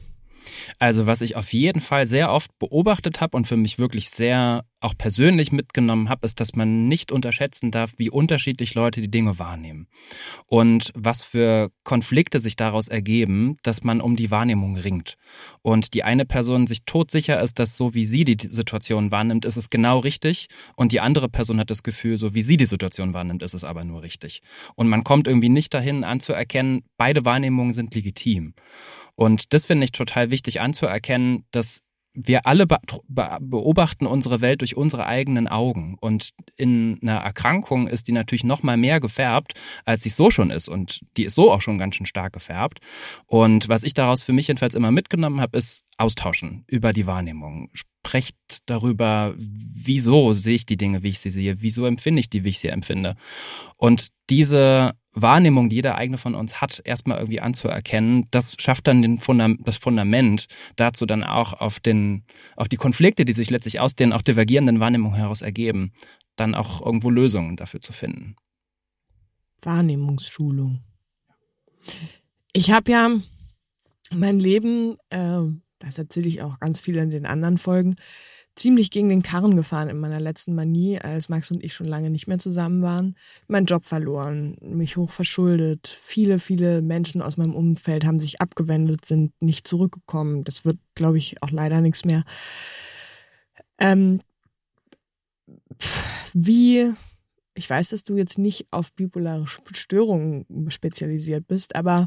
Also was ich auf jeden Fall sehr oft beobachtet habe und für mich wirklich sehr auch persönlich mitgenommen habe, ist, dass man nicht unterschätzen darf, wie unterschiedlich Leute die Dinge wahrnehmen. Und was für Konflikte sich daraus ergeben, dass man um die Wahrnehmung ringt. Und die eine Person sich todsicher ist, dass so wie sie die Situation wahrnimmt, ist es genau richtig. Und die andere Person hat das Gefühl, so wie sie die Situation wahrnimmt, ist es aber nur richtig. Und man kommt irgendwie nicht dahin anzuerkennen, beide Wahrnehmungen sind legitim. Und das finde ich total wichtig anzuerkennen, dass wir alle be be beobachten unsere Welt durch unsere eigenen Augen. Und in einer Erkrankung ist die natürlich noch mal mehr gefärbt, als sie so schon ist. Und die ist so auch schon ganz schön stark gefärbt. Und was ich daraus für mich jedenfalls immer mitgenommen habe, ist austauschen über die Wahrnehmung. Sprecht darüber, wieso sehe ich die Dinge, wie ich sie sehe, wieso empfinde ich die, wie ich sie empfinde. Und diese Wahrnehmung, die jeder eigene von uns hat, erstmal irgendwie anzuerkennen, das schafft dann den Fundam das Fundament dazu dann auch auf den, auf die Konflikte, die sich letztlich aus den auch divergierenden Wahrnehmungen heraus ergeben, dann auch irgendwo Lösungen dafür zu finden. Wahrnehmungsschulung. Ich habe ja mein Leben, äh, das erzähle ich auch ganz viel in den anderen Folgen, ziemlich gegen den Karren gefahren in meiner letzten Manie, als Max und ich schon lange nicht mehr zusammen waren. Meinen Job verloren, mich hoch verschuldet. Viele, viele Menschen aus meinem Umfeld haben sich abgewendet, sind nicht zurückgekommen. Das wird, glaube ich, auch leider nichts mehr. Ähm, pf, wie, ich weiß, dass du jetzt nicht auf bipolare Störungen spezialisiert bist, aber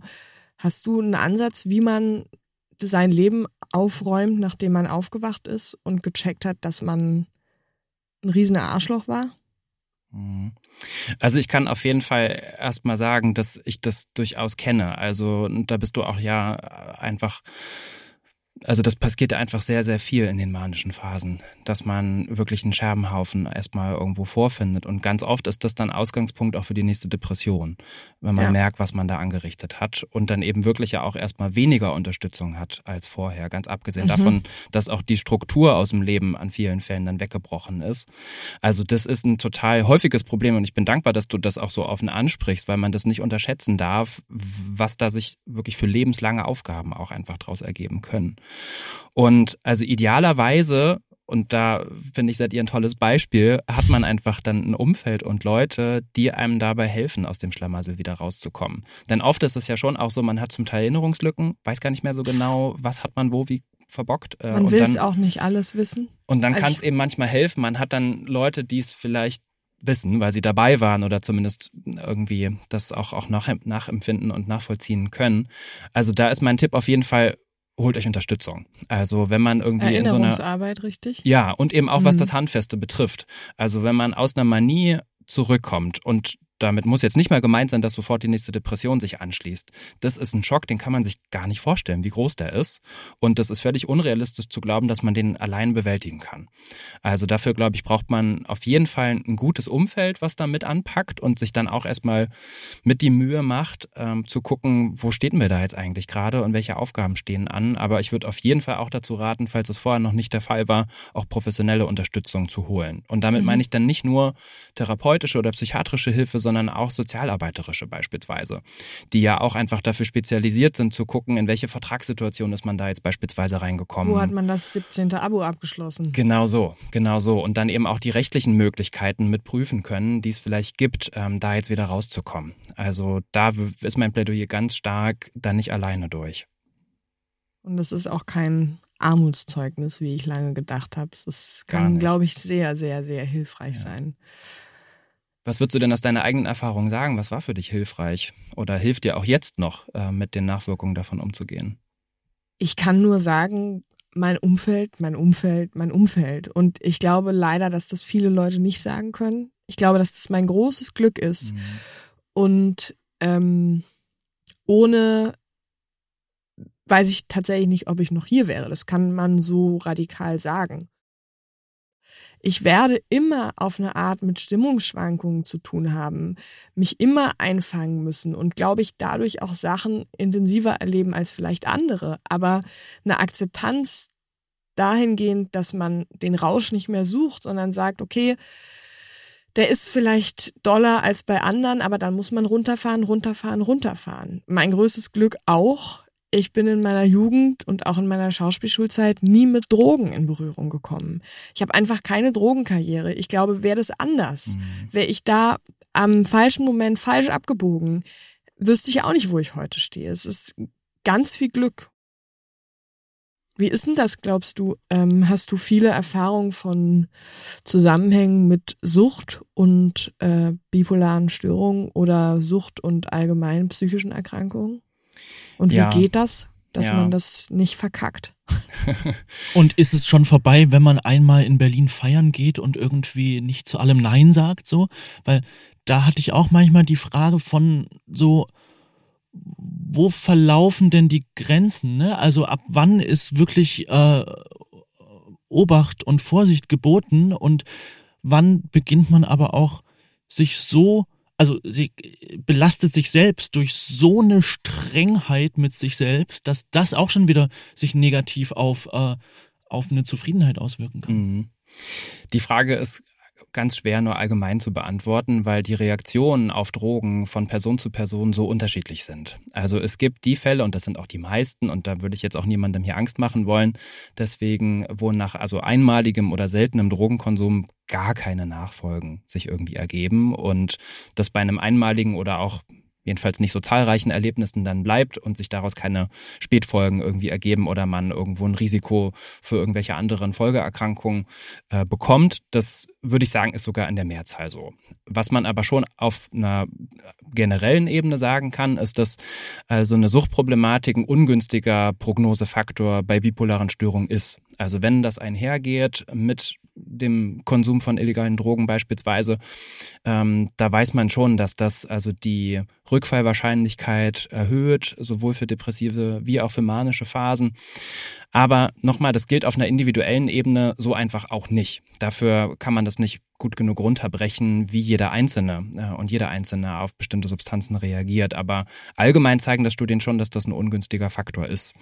hast du einen Ansatz, wie man sein Leben aufräumt, nachdem man aufgewacht ist und gecheckt hat, dass man ein riesen Arschloch war? Mhm. Also ich kann auf jeden Fall erstmal sagen, dass ich das durchaus kenne. Also da bist du auch ja einfach also das passiert einfach sehr, sehr viel in den manischen Phasen, dass man wirklich einen Scherbenhaufen erstmal irgendwo vorfindet. Und ganz oft ist das dann Ausgangspunkt auch für die nächste Depression, wenn man ja. merkt, was man da angerichtet hat und dann eben wirklich ja auch erstmal weniger Unterstützung hat als vorher. Ganz abgesehen mhm. davon, dass auch die Struktur aus dem Leben an vielen Fällen dann weggebrochen ist. Also das ist ein total häufiges Problem und ich bin dankbar, dass du das auch so offen ansprichst, weil man das nicht unterschätzen darf, was da sich wirklich für lebenslange Aufgaben auch einfach draus ergeben können. Und also idealerweise und da finde ich, seid ihr ein tolles Beispiel, hat man einfach dann ein Umfeld und Leute, die einem dabei helfen, aus dem Schlamassel wieder rauszukommen. Denn oft ist es ja schon auch so, man hat zum Teil Erinnerungslücken, weiß gar nicht mehr so genau, was hat man wo, wie verbockt. Äh, man will es auch nicht alles wissen. Und dann also kann es eben manchmal helfen. Man hat dann Leute, die es vielleicht wissen, weil sie dabei waren oder zumindest irgendwie das auch, auch nach, nachempfinden und nachvollziehen können. Also da ist mein Tipp auf jeden Fall, holt euch Unterstützung. Also wenn man irgendwie in so einer Arbeit richtig. Ja, und eben auch was mhm. das Handfeste betrifft. Also wenn man aus einer Manie zurückkommt und damit muss jetzt nicht mal gemeint sein, dass sofort die nächste Depression sich anschließt. Das ist ein Schock, den kann man sich gar nicht vorstellen, wie groß der ist. Und das ist völlig unrealistisch zu glauben, dass man den allein bewältigen kann. Also dafür, glaube ich, braucht man auf jeden Fall ein gutes Umfeld, was da mit anpackt und sich dann auch erstmal mit die Mühe macht, ähm, zu gucken, wo stehen wir da jetzt eigentlich gerade und welche Aufgaben stehen an. Aber ich würde auf jeden Fall auch dazu raten, falls es vorher noch nicht der Fall war, auch professionelle Unterstützung zu holen. Und damit mhm. meine ich dann nicht nur therapeutische oder psychiatrische Hilfe, sondern auch sozialarbeiterische beispielsweise, die ja auch einfach dafür spezialisiert sind, zu gucken, in welche Vertragssituation ist man da jetzt beispielsweise reingekommen. Wo hat man das 17. Abo abgeschlossen? Genau so, genau so. Und dann eben auch die rechtlichen Möglichkeiten mit prüfen können, die es vielleicht gibt, ähm, da jetzt wieder rauszukommen. Also da ist mein Plädoyer ganz stark da nicht alleine durch. Und es ist auch kein Armutszeugnis, wie ich lange gedacht habe. Es kann, glaube ich, sehr, sehr, sehr hilfreich ja. sein. Was würdest du denn aus deiner eigenen Erfahrung sagen? Was war für dich hilfreich oder hilft dir auch jetzt noch, äh, mit den Nachwirkungen davon umzugehen? Ich kann nur sagen, mein Umfeld, mein Umfeld, mein Umfeld. Und ich glaube leider, dass das viele Leute nicht sagen können. Ich glaube, dass das mein großes Glück ist. Mhm. Und ähm, ohne weiß ich tatsächlich nicht, ob ich noch hier wäre. Das kann man so radikal sagen ich werde immer auf eine Art mit Stimmungsschwankungen zu tun haben, mich immer einfangen müssen und glaube ich dadurch auch Sachen intensiver erleben als vielleicht andere. Aber eine Akzeptanz dahingehend, dass man den Rausch nicht mehr sucht, sondern sagt, okay, der ist vielleicht doller als bei anderen, aber dann muss man runterfahren, runterfahren, runterfahren. Mein größtes Glück auch ich bin in meiner Jugend und auch in meiner Schauspielschulzeit nie mit Drogen in Berührung gekommen. Ich habe einfach keine Drogenkarriere. Ich glaube, wäre das anders, mhm. wäre ich da am falschen Moment falsch abgebogen, wüsste ich auch nicht, wo ich heute stehe. Es ist ganz viel Glück. Wie ist denn das, glaubst du? Ähm, hast du viele Erfahrungen von Zusammenhängen mit Sucht und äh, bipolaren Störungen oder Sucht und allgemeinen psychischen Erkrankungen? Und wie ja. geht das, dass ja. man das nicht verkackt? und ist es schon vorbei, wenn man einmal in Berlin feiern geht und irgendwie nicht zu allem Nein sagt, so? Weil da hatte ich auch manchmal die Frage von so, wo verlaufen denn die Grenzen? Ne? Also ab wann ist wirklich äh, Obacht und Vorsicht geboten und wann beginnt man aber auch sich so also sie belastet sich selbst durch so eine Strengheit mit sich selbst, dass das auch schon wieder sich negativ auf, äh, auf eine Zufriedenheit auswirken kann. Mhm. Die Frage ist ganz schwer nur allgemein zu beantworten, weil die Reaktionen auf Drogen von Person zu Person so unterschiedlich sind. Also es gibt die Fälle, und das sind auch die meisten, und da würde ich jetzt auch niemandem hier Angst machen wollen, deswegen, wo nach also einmaligem oder seltenem Drogenkonsum gar keine Nachfolgen sich irgendwie ergeben und das bei einem einmaligen oder auch jedenfalls nicht so zahlreichen Erlebnissen dann bleibt und sich daraus keine Spätfolgen irgendwie ergeben oder man irgendwo ein Risiko für irgendwelche anderen Folgeerkrankungen äh, bekommt. Das würde ich sagen, ist sogar in der Mehrzahl so. Was man aber schon auf einer generellen Ebene sagen kann, ist, dass also eine Suchtproblematik ein ungünstiger Prognosefaktor bei bipolaren Störungen ist. Also wenn das einhergeht mit dem Konsum von illegalen Drogen beispielsweise, ähm, da weiß man schon, dass das also die Rückfallwahrscheinlichkeit erhöht, sowohl für depressive wie auch für manische Phasen. Aber nochmal, das gilt auf einer individuellen Ebene so einfach auch nicht. Dafür kann man das nicht gut genug runterbrechen, wie jeder Einzelne äh, und jeder Einzelne auf bestimmte Substanzen reagiert. Aber allgemein zeigen das Studien schon, dass das ein ungünstiger Faktor ist.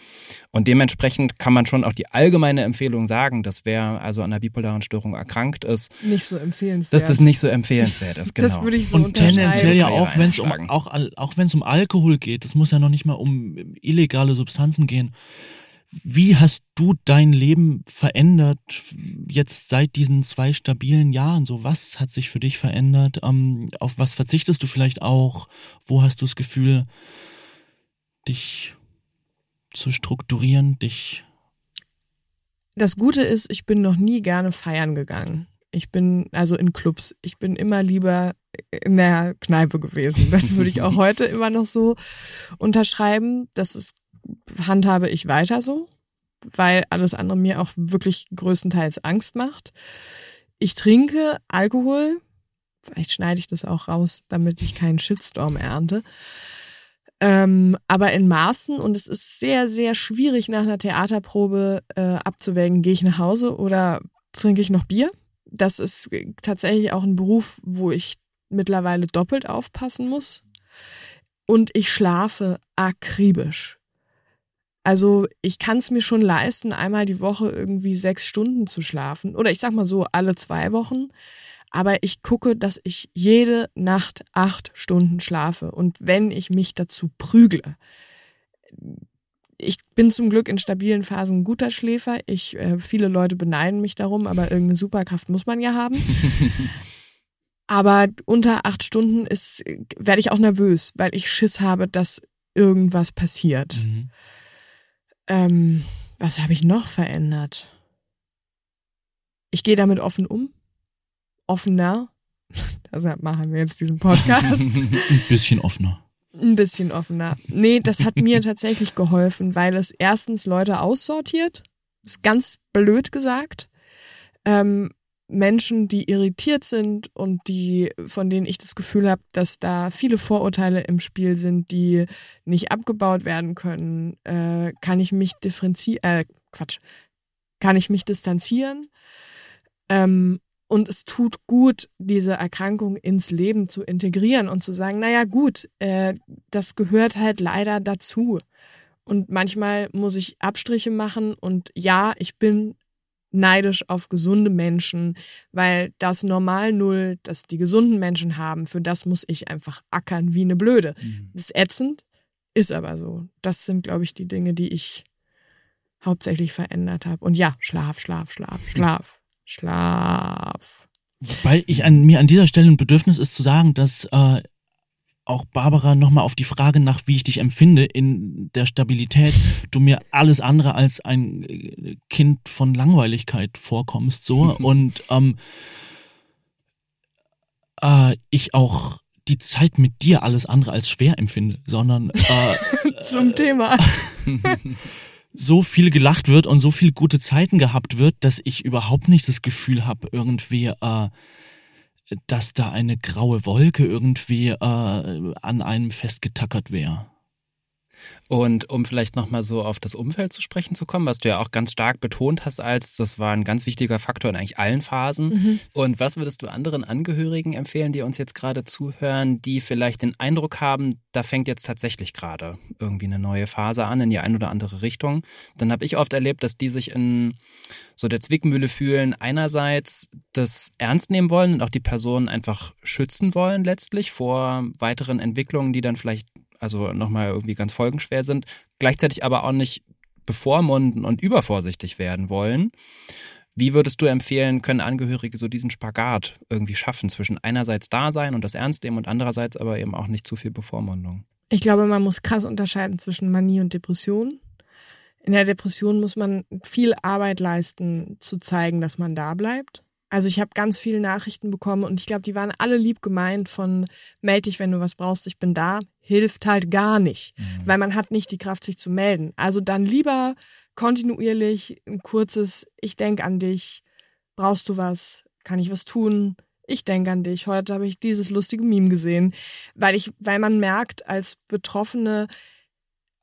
Und dementsprechend kann man schon auch die allgemeine Empfehlung sagen, dass wer also an einer bipolaren Störung erkrankt ist, nicht so empfehlenswert. dass das nicht so empfehlenswert ist. Genau. Das würde ich so Und tendenziell ja auch, wenn es um auch, auch wenn es um Alkohol geht, es muss ja noch nicht mal um illegale Substanzen gehen. Wie hast du dein Leben verändert jetzt seit diesen zwei stabilen Jahren? So, was hat sich für dich verändert? Ähm, auf was verzichtest du vielleicht auch? Wo hast du das Gefühl, dich zu strukturieren, dich Das Gute ist, ich bin noch nie gerne feiern gegangen. Ich bin also in Clubs. Ich bin immer lieber in der Kneipe gewesen. Das würde ich auch heute immer noch so unterschreiben. Das ist, handhabe ich weiter so, weil alles andere mir auch wirklich größtenteils Angst macht. Ich trinke Alkohol. Vielleicht schneide ich das auch raus, damit ich keinen Shitstorm ernte. Ähm, aber in Maßen und es ist sehr, sehr schwierig nach einer Theaterprobe äh, abzuwägen, gehe ich nach Hause oder trinke ich noch Bier. Das ist tatsächlich auch ein Beruf, wo ich mittlerweile doppelt aufpassen muss. Und ich schlafe akribisch. Also ich kann es mir schon leisten, einmal die Woche irgendwie sechs Stunden zu schlafen. Oder ich sag mal so, alle zwei Wochen. Aber ich gucke, dass ich jede Nacht acht Stunden schlafe. Und wenn ich mich dazu prügle, ich bin zum Glück in stabilen Phasen ein guter Schläfer. Ich, äh, viele Leute beneiden mich darum, aber irgendeine Superkraft muss man ja haben. aber unter acht Stunden ist, werde ich auch nervös, weil ich Schiss habe, dass irgendwas passiert. Mhm. Ähm, was habe ich noch verändert? Ich gehe damit offen um. Offener. Deshalb machen wir jetzt diesen Podcast. ein bisschen offener? Ein bisschen offener. Nee, das hat mir tatsächlich geholfen, weil es erstens Leute aussortiert. Ist ganz blöd gesagt. Ähm, Menschen, die irritiert sind und die, von denen ich das Gefühl habe, dass da viele Vorurteile im Spiel sind, die nicht abgebaut werden können, äh, kann ich mich differenzieren, äh, Quatsch, kann ich mich distanzieren. Ähm, und es tut gut, diese Erkrankung ins Leben zu integrieren und zu sagen, naja gut, äh, das gehört halt leider dazu. Und manchmal muss ich Abstriche machen und ja, ich bin neidisch auf gesunde Menschen, weil das Normal Null, das die gesunden Menschen haben, für das muss ich einfach ackern wie eine Blöde. Mhm. Das ist ätzend, ist aber so. Das sind, glaube ich, die Dinge, die ich hauptsächlich verändert habe. Und ja, Schlaf, Schlaf, Schlaf, Schlaf, Schlaf. Weil ich an mir an dieser Stelle ein Bedürfnis ist zu sagen, dass äh, auch Barbara nochmal auf die Frage nach, wie ich dich empfinde in der Stabilität, du mir alles andere als ein äh, Kind von Langweiligkeit vorkommst, so und ähm, äh, ich auch die Zeit mit dir alles andere als schwer empfinde, sondern äh, Zum Thema. so viel gelacht wird und so viel gute Zeiten gehabt wird, dass ich überhaupt nicht das Gefühl habe, irgendwie, äh, dass da eine graue Wolke irgendwie äh, an einem festgetackert wäre. Und um vielleicht nochmal so auf das Umfeld zu sprechen zu kommen, was du ja auch ganz stark betont hast, als das war ein ganz wichtiger Faktor in eigentlich allen Phasen. Mhm. Und was würdest du anderen Angehörigen empfehlen, die uns jetzt gerade zuhören, die vielleicht den Eindruck haben, da fängt jetzt tatsächlich gerade irgendwie eine neue Phase an in die eine oder andere Richtung? Dann habe ich oft erlebt, dass die sich in so der Zwickmühle fühlen, einerseits das ernst nehmen wollen und auch die Person einfach schützen wollen letztlich vor weiteren Entwicklungen, die dann vielleicht also nochmal irgendwie ganz folgenschwer sind, gleichzeitig aber auch nicht bevormunden und übervorsichtig werden wollen. Wie würdest du empfehlen, können Angehörige so diesen Spagat irgendwie schaffen zwischen einerseits da sein und das ernst nehmen und andererseits aber eben auch nicht zu viel Bevormundung? Ich glaube, man muss krass unterscheiden zwischen Manie und Depression. In der Depression muss man viel Arbeit leisten, zu zeigen, dass man da bleibt. Also ich habe ganz viele Nachrichten bekommen und ich glaube, die waren alle lieb gemeint von meld dich, wenn du was brauchst, ich bin da, hilft halt gar nicht, mhm. weil man hat nicht die Kraft, sich zu melden. Also dann lieber kontinuierlich ein kurzes Ich denk an dich, brauchst du was, kann ich was tun? Ich denke an dich. Heute habe ich dieses lustige Meme gesehen, weil ich, weil man merkt als Betroffene,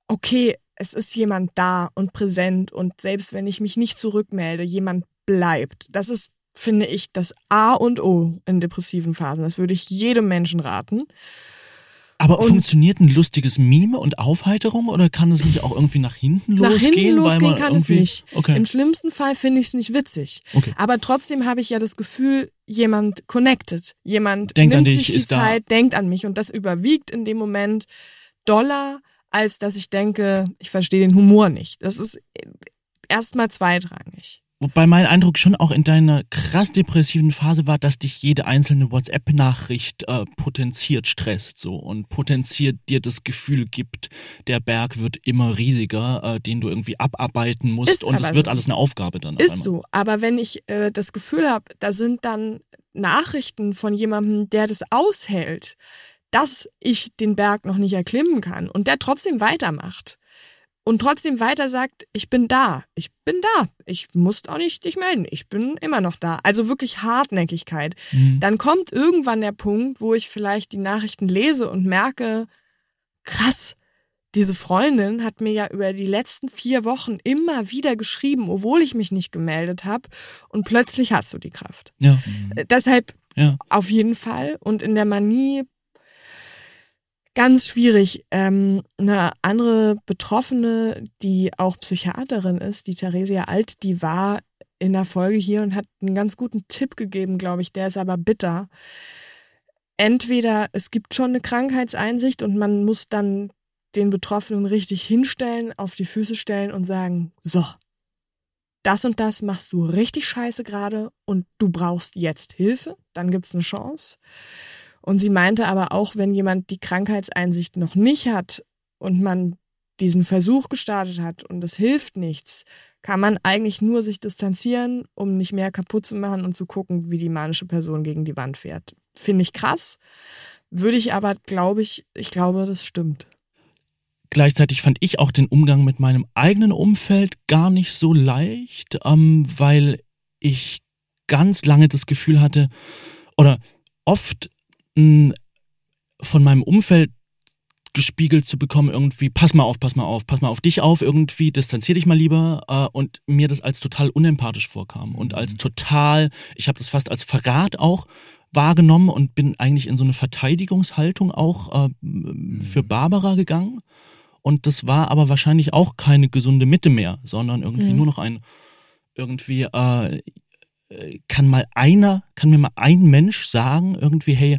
okay, es ist jemand da und präsent und selbst wenn ich mich nicht zurückmelde, jemand bleibt. Das ist, finde ich, das A und O in depressiven Phasen. Das würde ich jedem Menschen raten. Aber und funktioniert ein lustiges Mime und Aufheiterung oder kann es nicht auch irgendwie nach hinten losgehen? Nach hinten losgehen kann es nicht. Okay. Im schlimmsten Fall finde ich es nicht witzig. Okay. Aber trotzdem habe ich ja das Gefühl, jemand connected. Jemand denkt nimmt dich, sich die Zeit, da. denkt an mich und das überwiegt in dem Moment doller, als dass ich denke, ich verstehe den Humor nicht. Das ist erstmal zweitrangig. Wobei mein Eindruck schon auch in deiner krass depressiven Phase war, dass dich jede einzelne WhatsApp-Nachricht äh, potenziert stresst so und potenziert dir das Gefühl gibt, der Berg wird immer riesiger, äh, den du irgendwie abarbeiten musst ist und es wird so. alles eine Aufgabe dann. Ist so, aber wenn ich äh, das Gefühl habe, da sind dann Nachrichten von jemandem, der das aushält, dass ich den Berg noch nicht erklimmen kann und der trotzdem weitermacht, und trotzdem weiter sagt, ich bin da, ich bin da, ich muss auch nicht dich melden, ich bin immer noch da. Also wirklich Hartnäckigkeit. Mhm. Dann kommt irgendwann der Punkt, wo ich vielleicht die Nachrichten lese und merke, krass, diese Freundin hat mir ja über die letzten vier Wochen immer wieder geschrieben, obwohl ich mich nicht gemeldet habe. Und plötzlich hast du die Kraft. Ja. Mhm. Deshalb ja. auf jeden Fall. Und in der Manie ganz schwierig. Ähm, eine andere Betroffene, die auch Psychiaterin ist, die Theresia Alt, die war in der Folge hier und hat einen ganz guten Tipp gegeben, glaube ich. Der ist aber bitter. Entweder es gibt schon eine Krankheitseinsicht und man muss dann den Betroffenen richtig hinstellen, auf die Füße stellen und sagen, so, das und das machst du richtig scheiße gerade und du brauchst jetzt Hilfe, dann gibt's eine Chance. Und sie meinte aber auch, wenn jemand die Krankheitseinsicht noch nicht hat und man diesen Versuch gestartet hat und es hilft nichts, kann man eigentlich nur sich distanzieren, um nicht mehr kaputt zu machen und zu gucken, wie die manische Person gegen die Wand fährt. Finde ich krass. Würde ich aber, glaube ich, ich glaube, das stimmt. Gleichzeitig fand ich auch den Umgang mit meinem eigenen Umfeld gar nicht so leicht, ähm, weil ich ganz lange das Gefühl hatte, oder oft von meinem Umfeld gespiegelt zu bekommen, irgendwie, pass mal auf, pass mal auf, pass mal auf dich auf, irgendwie, distanzier dich mal lieber äh, und mir das als total unempathisch vorkam und als mhm. total, ich habe das fast als Verrat auch wahrgenommen und bin eigentlich in so eine Verteidigungshaltung auch äh, mhm. für Barbara gegangen und das war aber wahrscheinlich auch keine gesunde Mitte mehr, sondern irgendwie mhm. nur noch ein irgendwie äh, kann mal einer, kann mir mal ein Mensch sagen irgendwie, hey,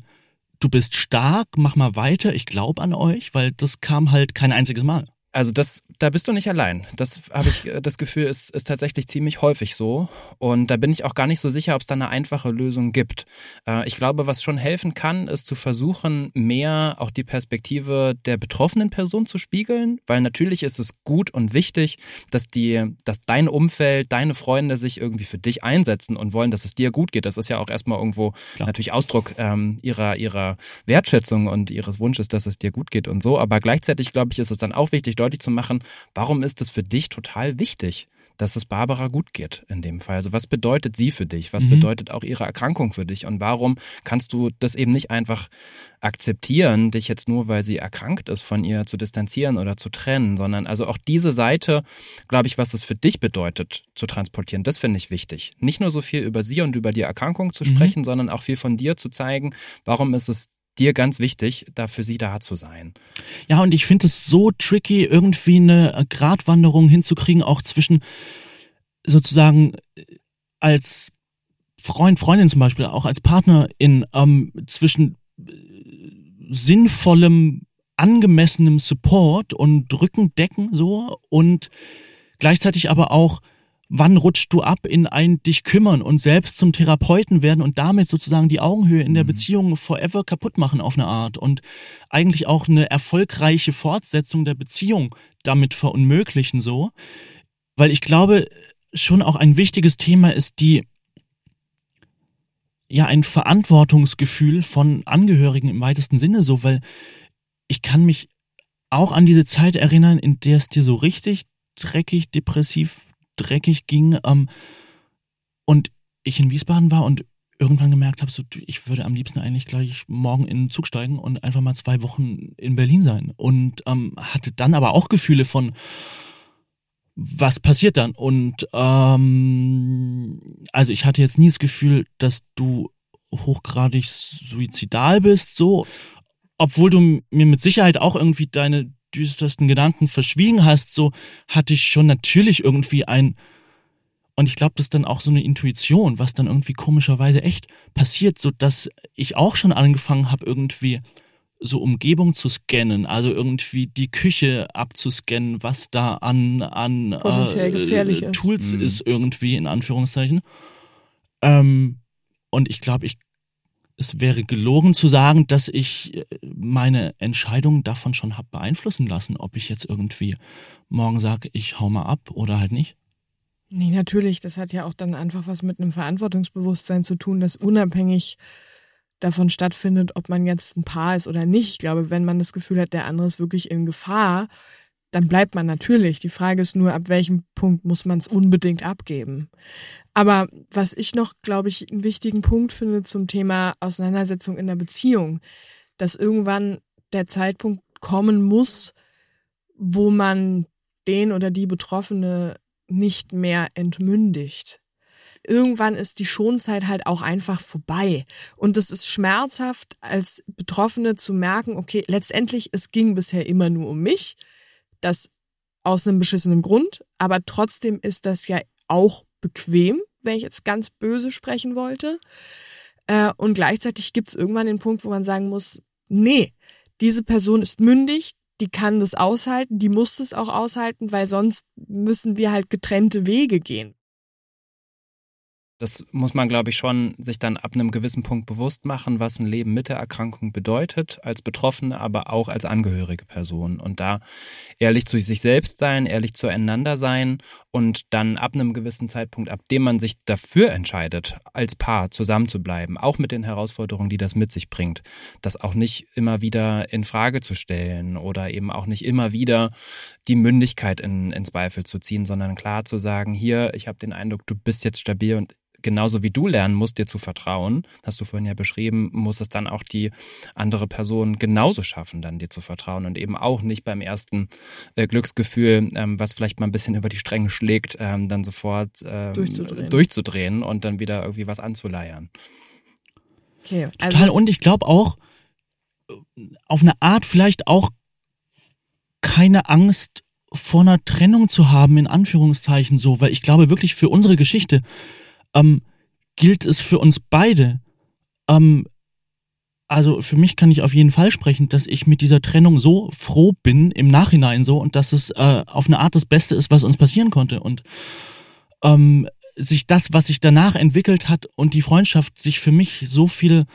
du bist stark, mach mal weiter, ich glaube an euch, weil das kam halt kein einziges Mal. Also das, da bist du nicht allein. Das habe ich äh, das Gefühl, ist, ist tatsächlich ziemlich häufig so. Und da bin ich auch gar nicht so sicher, ob es da eine einfache Lösung gibt. Äh, ich glaube, was schon helfen kann, ist zu versuchen, mehr auch die Perspektive der betroffenen Person zu spiegeln, weil natürlich ist es gut und wichtig, dass die, dass dein Umfeld, deine Freunde sich irgendwie für dich einsetzen und wollen, dass es dir gut geht. Das ist ja auch erstmal irgendwo Klar. natürlich Ausdruck ähm, ihrer ihrer Wertschätzung und ihres Wunsches, dass es dir gut geht und so. Aber gleichzeitig glaube ich, ist es dann auch wichtig, deutlich zu machen, warum ist es für dich total wichtig, dass es Barbara gut geht in dem Fall. Also was bedeutet sie für dich? Was mhm. bedeutet auch ihre Erkrankung für dich? Und warum kannst du das eben nicht einfach akzeptieren, dich jetzt nur, weil sie erkrankt ist, von ihr zu distanzieren oder zu trennen, sondern also auch diese Seite, glaube ich, was es für dich bedeutet, zu transportieren, das finde ich wichtig. Nicht nur so viel über sie und über die Erkrankung zu mhm. sprechen, mhm. sondern auch viel von dir zu zeigen, warum ist es dir ganz wichtig, da für sie da zu sein. Ja, und ich finde es so tricky, irgendwie eine Gratwanderung hinzukriegen, auch zwischen sozusagen äh, als Freund, Freundin zum Beispiel, auch als Partnerin, ähm, zwischen äh, sinnvollem, angemessenem Support und Rückendecken so und gleichzeitig aber auch wann rutschst du ab in ein dich kümmern und selbst zum Therapeuten werden und damit sozusagen die Augenhöhe in der mhm. Beziehung forever kaputt machen auf eine Art und eigentlich auch eine erfolgreiche Fortsetzung der Beziehung damit verunmöglichen so, weil ich glaube schon auch ein wichtiges Thema ist die ja ein Verantwortungsgefühl von Angehörigen im weitesten Sinne so, weil ich kann mich auch an diese Zeit erinnern, in der es dir so richtig dreckig, depressiv, dreckig ging ähm, und ich in Wiesbaden war und irgendwann gemerkt habe, so, ich würde am liebsten eigentlich gleich morgen in den Zug steigen und einfach mal zwei Wochen in Berlin sein. Und ähm, hatte dann aber auch Gefühle von, was passiert dann? Und ähm, also ich hatte jetzt nie das Gefühl, dass du hochgradig suizidal bist, so, obwohl du mir mit Sicherheit auch irgendwie deine düstersten Gedanken verschwiegen hast, so hatte ich schon natürlich irgendwie ein und ich glaube, das ist dann auch so eine Intuition, was dann irgendwie komischerweise echt passiert, so dass ich auch schon angefangen habe irgendwie so Umgebung zu scannen, also irgendwie die Küche abzuscannen, was da an, an äh, Tools ist. Mhm. ist irgendwie, in Anführungszeichen. Ähm, und ich glaube, ich, es wäre gelogen zu sagen, dass ich äh, meine Entscheidung davon schon habe beeinflussen lassen, ob ich jetzt irgendwie morgen sage, ich hau mal ab oder halt nicht. Nee, natürlich. Das hat ja auch dann einfach was mit einem Verantwortungsbewusstsein zu tun, das unabhängig davon stattfindet, ob man jetzt ein Paar ist oder nicht. Ich glaube, wenn man das Gefühl hat, der andere ist wirklich in Gefahr, dann bleibt man natürlich. Die Frage ist nur, ab welchem Punkt muss man es unbedingt abgeben. Aber was ich noch, glaube ich, einen wichtigen Punkt finde zum Thema Auseinandersetzung in der Beziehung, dass irgendwann der Zeitpunkt kommen muss, wo man den oder die Betroffene nicht mehr entmündigt irgendwann ist die Schonzeit halt auch einfach vorbei. Und es ist schmerzhaft, als Betroffene zu merken, okay, letztendlich, es ging bisher immer nur um mich. Das aus einem beschissenen Grund. Aber trotzdem ist das ja auch bequem, wenn ich jetzt ganz böse sprechen wollte. Äh, und gleichzeitig gibt es irgendwann den Punkt, wo man sagen muss, nee, diese Person ist mündig, die kann das aushalten, die muss es auch aushalten, weil sonst müssen wir halt getrennte Wege gehen. Das muss man, glaube ich, schon sich dann ab einem gewissen Punkt bewusst machen, was ein Leben mit der Erkrankung bedeutet, als Betroffene, aber auch als angehörige Person. Und da ehrlich zu sich selbst sein, ehrlich zueinander sein und dann ab einem gewissen Zeitpunkt, ab dem man sich dafür entscheidet, als Paar zusammenzubleiben, auch mit den Herausforderungen, die das mit sich bringt, das auch nicht immer wieder in Frage zu stellen oder eben auch nicht immer wieder die Mündigkeit in, in Zweifel zu ziehen, sondern klar zu sagen, hier, ich habe den Eindruck, du bist jetzt stabil und genauso wie du lernen musst, dir zu vertrauen, hast du vorhin ja beschrieben, muss es dann auch die andere Person genauso schaffen, dann dir zu vertrauen und eben auch nicht beim ersten äh, Glücksgefühl, ähm, was vielleicht mal ein bisschen über die Stränge schlägt, ähm, dann sofort ähm, durchzudrehen. durchzudrehen und dann wieder irgendwie was anzuleiern. Okay, also Total. Und ich glaube auch, auf eine Art vielleicht auch keine Angst vor einer Trennung zu haben, in Anführungszeichen so, weil ich glaube wirklich für unsere Geschichte, ähm, gilt es für uns beide. Ähm, also für mich kann ich auf jeden Fall sprechen, dass ich mit dieser Trennung so froh bin im Nachhinein so und dass es äh, auf eine Art das Beste ist, was uns passieren konnte und ähm, sich das, was sich danach entwickelt hat und die Freundschaft sich für mich so viel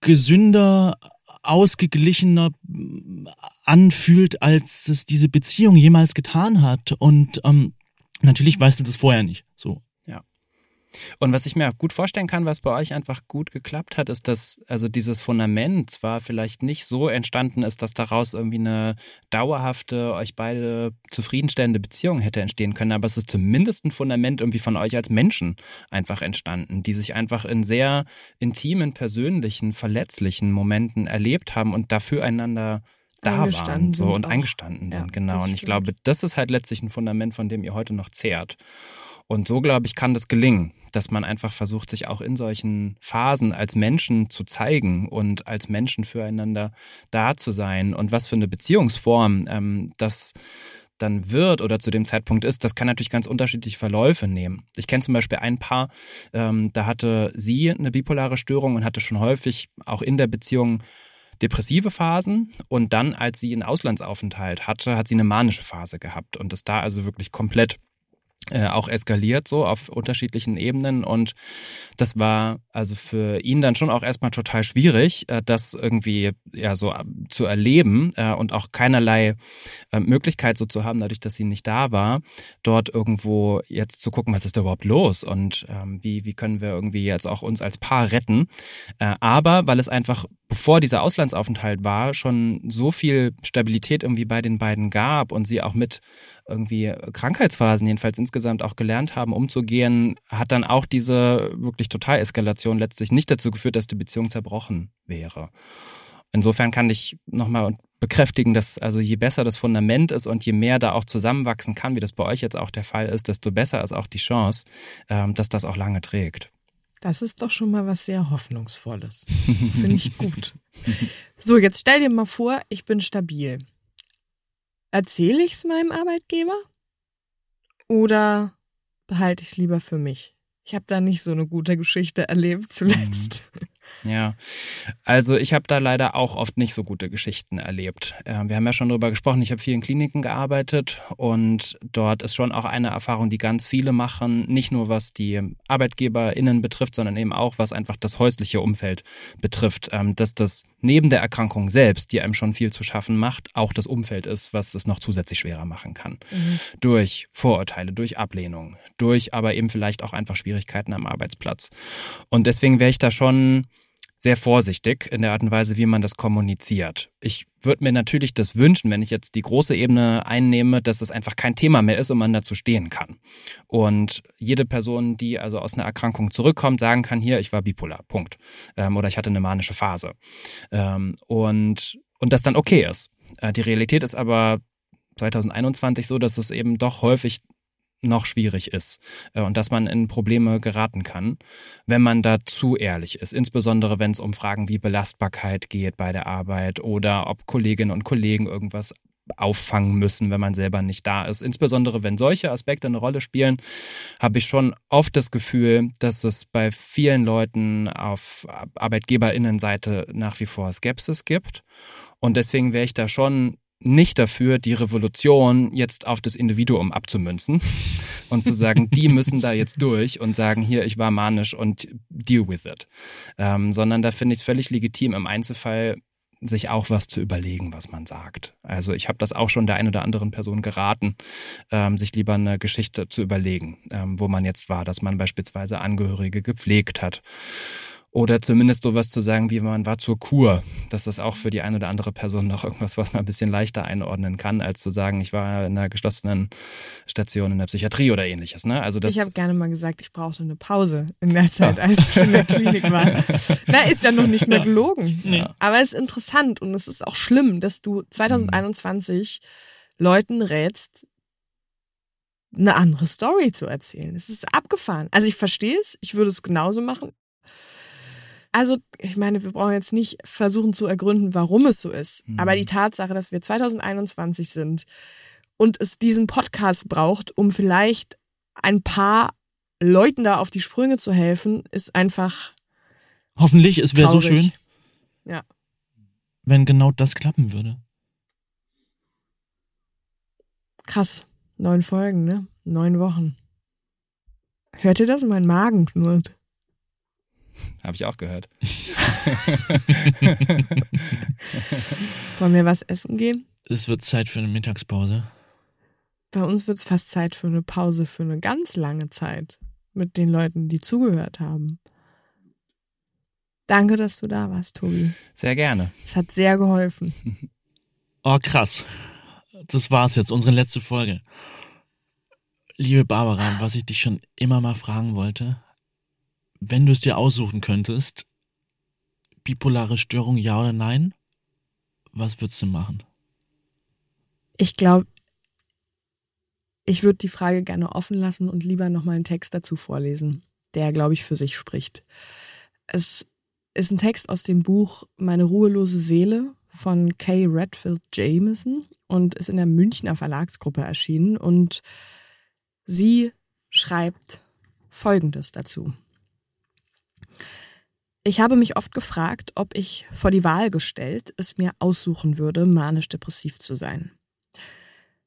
gesünder, ausgeglichener anfühlt, als es diese Beziehung jemals getan hat und ähm, Natürlich weißt du das vorher nicht. So. Ja. Und was ich mir auch gut vorstellen kann, was bei euch einfach gut geklappt hat, ist, dass also dieses Fundament zwar vielleicht nicht so entstanden ist, dass daraus irgendwie eine dauerhafte, euch beide zufriedenstellende Beziehung hätte entstehen können, aber es ist zumindest ein Fundament irgendwie von euch als Menschen einfach entstanden, die sich einfach in sehr intimen, persönlichen, verletzlichen Momenten erlebt haben und dafür einander da waren so und auch. eingestanden sind, ja, genau. Und ich glaube, das ist halt letztlich ein Fundament, von dem ihr heute noch zehrt. Und so, glaube ich, kann das gelingen, dass man einfach versucht, sich auch in solchen Phasen als Menschen zu zeigen und als Menschen füreinander da zu sein. Und was für eine Beziehungsform ähm, das dann wird oder zu dem Zeitpunkt ist, das kann natürlich ganz unterschiedliche Verläufe nehmen. Ich kenne zum Beispiel ein Paar, ähm, da hatte sie eine bipolare Störung und hatte schon häufig auch in der Beziehung depressive Phasen. Und dann, als sie einen Auslandsaufenthalt hatte, hat sie eine manische Phase gehabt. Und ist da also wirklich komplett äh, auch eskaliert so auf unterschiedlichen Ebenen und das war also für ihn dann schon auch erstmal total schwierig, äh, das irgendwie ja so äh, zu erleben äh, und auch keinerlei Möglichkeit so zu haben, dadurch, dass sie nicht da war, dort irgendwo jetzt zu gucken, was ist da überhaupt los und ähm, wie wie können wir irgendwie jetzt auch uns als Paar retten. Aber weil es einfach bevor dieser Auslandsaufenthalt war, schon so viel Stabilität irgendwie bei den beiden gab und sie auch mit irgendwie Krankheitsphasen jedenfalls insgesamt auch gelernt haben, umzugehen, hat dann auch diese wirklich Totaleskalation letztlich nicht dazu geführt, dass die Beziehung zerbrochen wäre. Insofern kann ich nochmal bekräftigen, dass also je besser das Fundament ist und je mehr da auch zusammenwachsen kann, wie das bei euch jetzt auch der Fall ist, desto besser ist auch die Chance, ähm, dass das auch lange trägt. Das ist doch schon mal was sehr Hoffnungsvolles. Das finde ich gut. So, jetzt stell dir mal vor, ich bin stabil. Erzähle ich es meinem Arbeitgeber? Oder behalte ich es lieber für mich? Ich habe da nicht so eine gute Geschichte erlebt zuletzt. Mhm. Ja, also ich habe da leider auch oft nicht so gute Geschichten erlebt. Ähm, wir haben ja schon darüber gesprochen, ich habe viel in Kliniken gearbeitet und dort ist schon auch eine Erfahrung, die ganz viele machen, nicht nur was die ArbeitgeberInnen betrifft, sondern eben auch was einfach das häusliche Umfeld betrifft, ähm, dass das neben der Erkrankung selbst, die einem schon viel zu schaffen macht, auch das Umfeld ist, was es noch zusätzlich schwerer machen kann. Mhm. Durch Vorurteile, durch Ablehnung, durch aber eben vielleicht auch einfach Schwierigkeiten am Arbeitsplatz. Und deswegen wäre ich da schon sehr vorsichtig in der Art und Weise, wie man das kommuniziert. Ich würde mir natürlich das wünschen, wenn ich jetzt die große Ebene einnehme, dass es einfach kein Thema mehr ist und man dazu stehen kann. Und jede Person, die also aus einer Erkrankung zurückkommt, sagen kann, hier, ich war bipolar, Punkt. Ähm, oder ich hatte eine manische Phase. Ähm, und, und das dann okay ist. Äh, die Realität ist aber 2021 so, dass es eben doch häufig noch schwierig ist äh, und dass man in Probleme geraten kann, wenn man da zu ehrlich ist. Insbesondere wenn es um Fragen wie Belastbarkeit geht bei der Arbeit oder ob Kolleginnen und Kollegen irgendwas auffangen müssen, wenn man selber nicht da ist. Insbesondere wenn solche Aspekte eine Rolle spielen, habe ich schon oft das Gefühl, dass es bei vielen Leuten auf Arbeitgeberinnenseite nach wie vor Skepsis gibt. Und deswegen wäre ich da schon nicht dafür, die Revolution jetzt auf das Individuum abzumünzen und zu sagen, die müssen da jetzt durch und sagen, hier, ich war manisch und deal with it. Ähm, sondern da finde ich es völlig legitim, im Einzelfall sich auch was zu überlegen, was man sagt. Also ich habe das auch schon der einen oder anderen Person geraten, ähm, sich lieber eine Geschichte zu überlegen, ähm, wo man jetzt war, dass man beispielsweise Angehörige gepflegt hat oder zumindest sowas zu sagen, wie man war zur Kur. Das ist auch für die eine oder andere Person noch irgendwas, was man ein bisschen leichter einordnen kann, als zu sagen, ich war in einer geschlossenen Station in der Psychiatrie oder ähnliches. Ne? Also das ich habe gerne mal gesagt, ich brauchte eine Pause in der Zeit, als ich in der Klinik war. Na, ist ja noch nicht mehr gelogen. Nee. Aber es ist interessant und es ist auch schlimm, dass du 2021 Leuten rätst, eine andere Story zu erzählen. Es ist abgefahren. Also ich verstehe es, ich würde es genauso machen. Also, ich meine, wir brauchen jetzt nicht versuchen zu ergründen, warum es so ist. Mhm. Aber die Tatsache, dass wir 2021 sind und es diesen Podcast braucht, um vielleicht ein paar Leuten da auf die Sprünge zu helfen, ist einfach. Hoffentlich, es wäre so schön. Ja. Wenn genau das klappen würde. Krass. Neun Folgen, ne? Neun Wochen. Hört ihr das? Mein Magen knurrt. Habe ich auch gehört. Wollen wir was essen gehen? Es wird Zeit für eine Mittagspause. Bei uns wird es fast Zeit für eine Pause für eine ganz lange Zeit mit den Leuten, die zugehört haben. Danke, dass du da warst, Tobi. Sehr gerne. Es hat sehr geholfen. Oh, krass. Das war's jetzt, unsere letzte Folge. Liebe Barbara, was ich dich schon immer mal fragen wollte, wenn du es dir aussuchen könntest, bipolare Störung ja oder nein, was würdest du machen? Ich glaube, ich würde die Frage gerne offen lassen und lieber nochmal einen Text dazu vorlesen, der, glaube ich, für sich spricht. Es ist ein Text aus dem Buch Meine ruhelose Seele von Kay Redfield Jameson und ist in der Münchner Verlagsgruppe erschienen und sie schreibt Folgendes dazu. Ich habe mich oft gefragt, ob ich vor die Wahl gestellt es mir aussuchen würde, manisch-depressiv zu sein.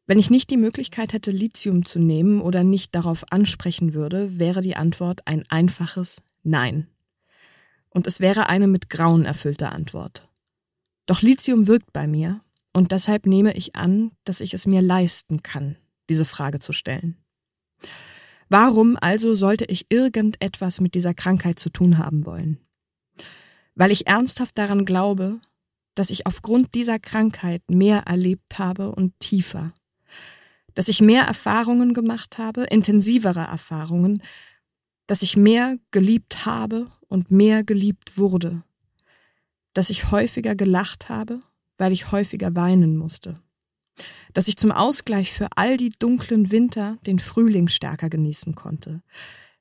Wenn ich nicht die Möglichkeit hätte, Lithium zu nehmen oder nicht darauf ansprechen würde, wäre die Antwort ein einfaches Nein. Und es wäre eine mit Grauen erfüllte Antwort. Doch Lithium wirkt bei mir und deshalb nehme ich an, dass ich es mir leisten kann, diese Frage zu stellen. Warum also sollte ich irgendetwas mit dieser Krankheit zu tun haben wollen? Weil ich ernsthaft daran glaube, dass ich aufgrund dieser Krankheit mehr erlebt habe und tiefer. Dass ich mehr Erfahrungen gemacht habe, intensivere Erfahrungen, dass ich mehr geliebt habe und mehr geliebt wurde. Dass ich häufiger gelacht habe, weil ich häufiger weinen musste dass ich zum Ausgleich für all die dunklen Winter den Frühling stärker genießen konnte,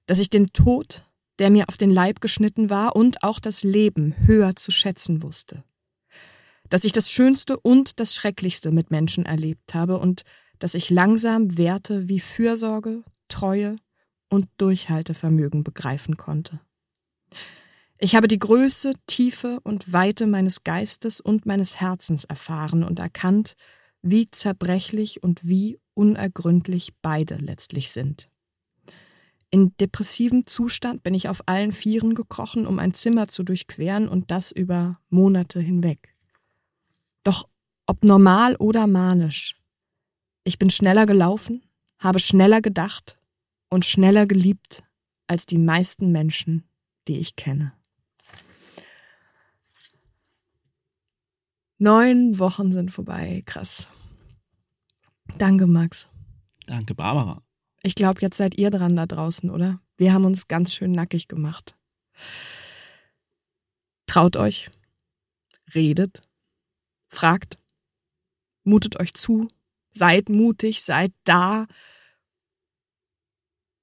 dass ich den Tod, der mir auf den Leib geschnitten war, und auch das Leben höher zu schätzen wusste, dass ich das Schönste und das Schrecklichste mit Menschen erlebt habe und dass ich langsam Werte wie Fürsorge, Treue und Durchhaltevermögen begreifen konnte. Ich habe die Größe, Tiefe und Weite meines Geistes und meines Herzens erfahren und erkannt, wie zerbrechlich und wie unergründlich beide letztlich sind. In depressivem Zustand bin ich auf allen Vieren gekrochen, um ein Zimmer zu durchqueren und das über Monate hinweg. Doch ob normal oder manisch, ich bin schneller gelaufen, habe schneller gedacht und schneller geliebt als die meisten Menschen, die ich kenne. Neun Wochen sind vorbei. Krass. Danke, Max. Danke, Barbara. Ich glaube, jetzt seid ihr dran da draußen, oder? Wir haben uns ganz schön nackig gemacht. Traut euch. Redet. Fragt. Mutet euch zu. Seid mutig, seid da.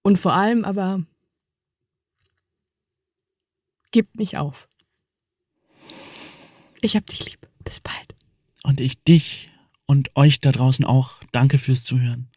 Und vor allem aber gebt nicht auf. Ich hab dich lieb. Bis bald. Und ich dich und euch da draußen auch. Danke fürs Zuhören.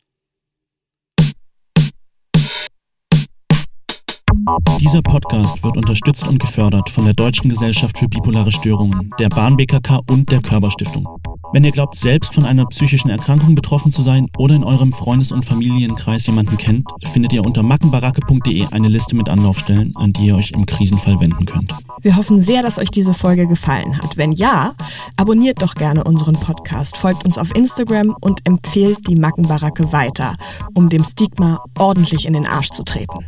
Dieser Podcast wird unterstützt und gefördert von der Deutschen Gesellschaft für bipolare Störungen, der Bahn BKK und der Körperstiftung. Wenn ihr glaubt, selbst von einer psychischen Erkrankung betroffen zu sein oder in eurem Freundes- und Familienkreis jemanden kennt, findet ihr unter mackenbaracke.de eine Liste mit Anlaufstellen, an die ihr euch im Krisenfall wenden könnt. Wir hoffen sehr, dass euch diese Folge gefallen hat. Wenn ja, abonniert doch gerne unseren Podcast, folgt uns auf Instagram und empfehlt die Mackenbaracke weiter, um dem Stigma ordentlich in den Arsch zu treten.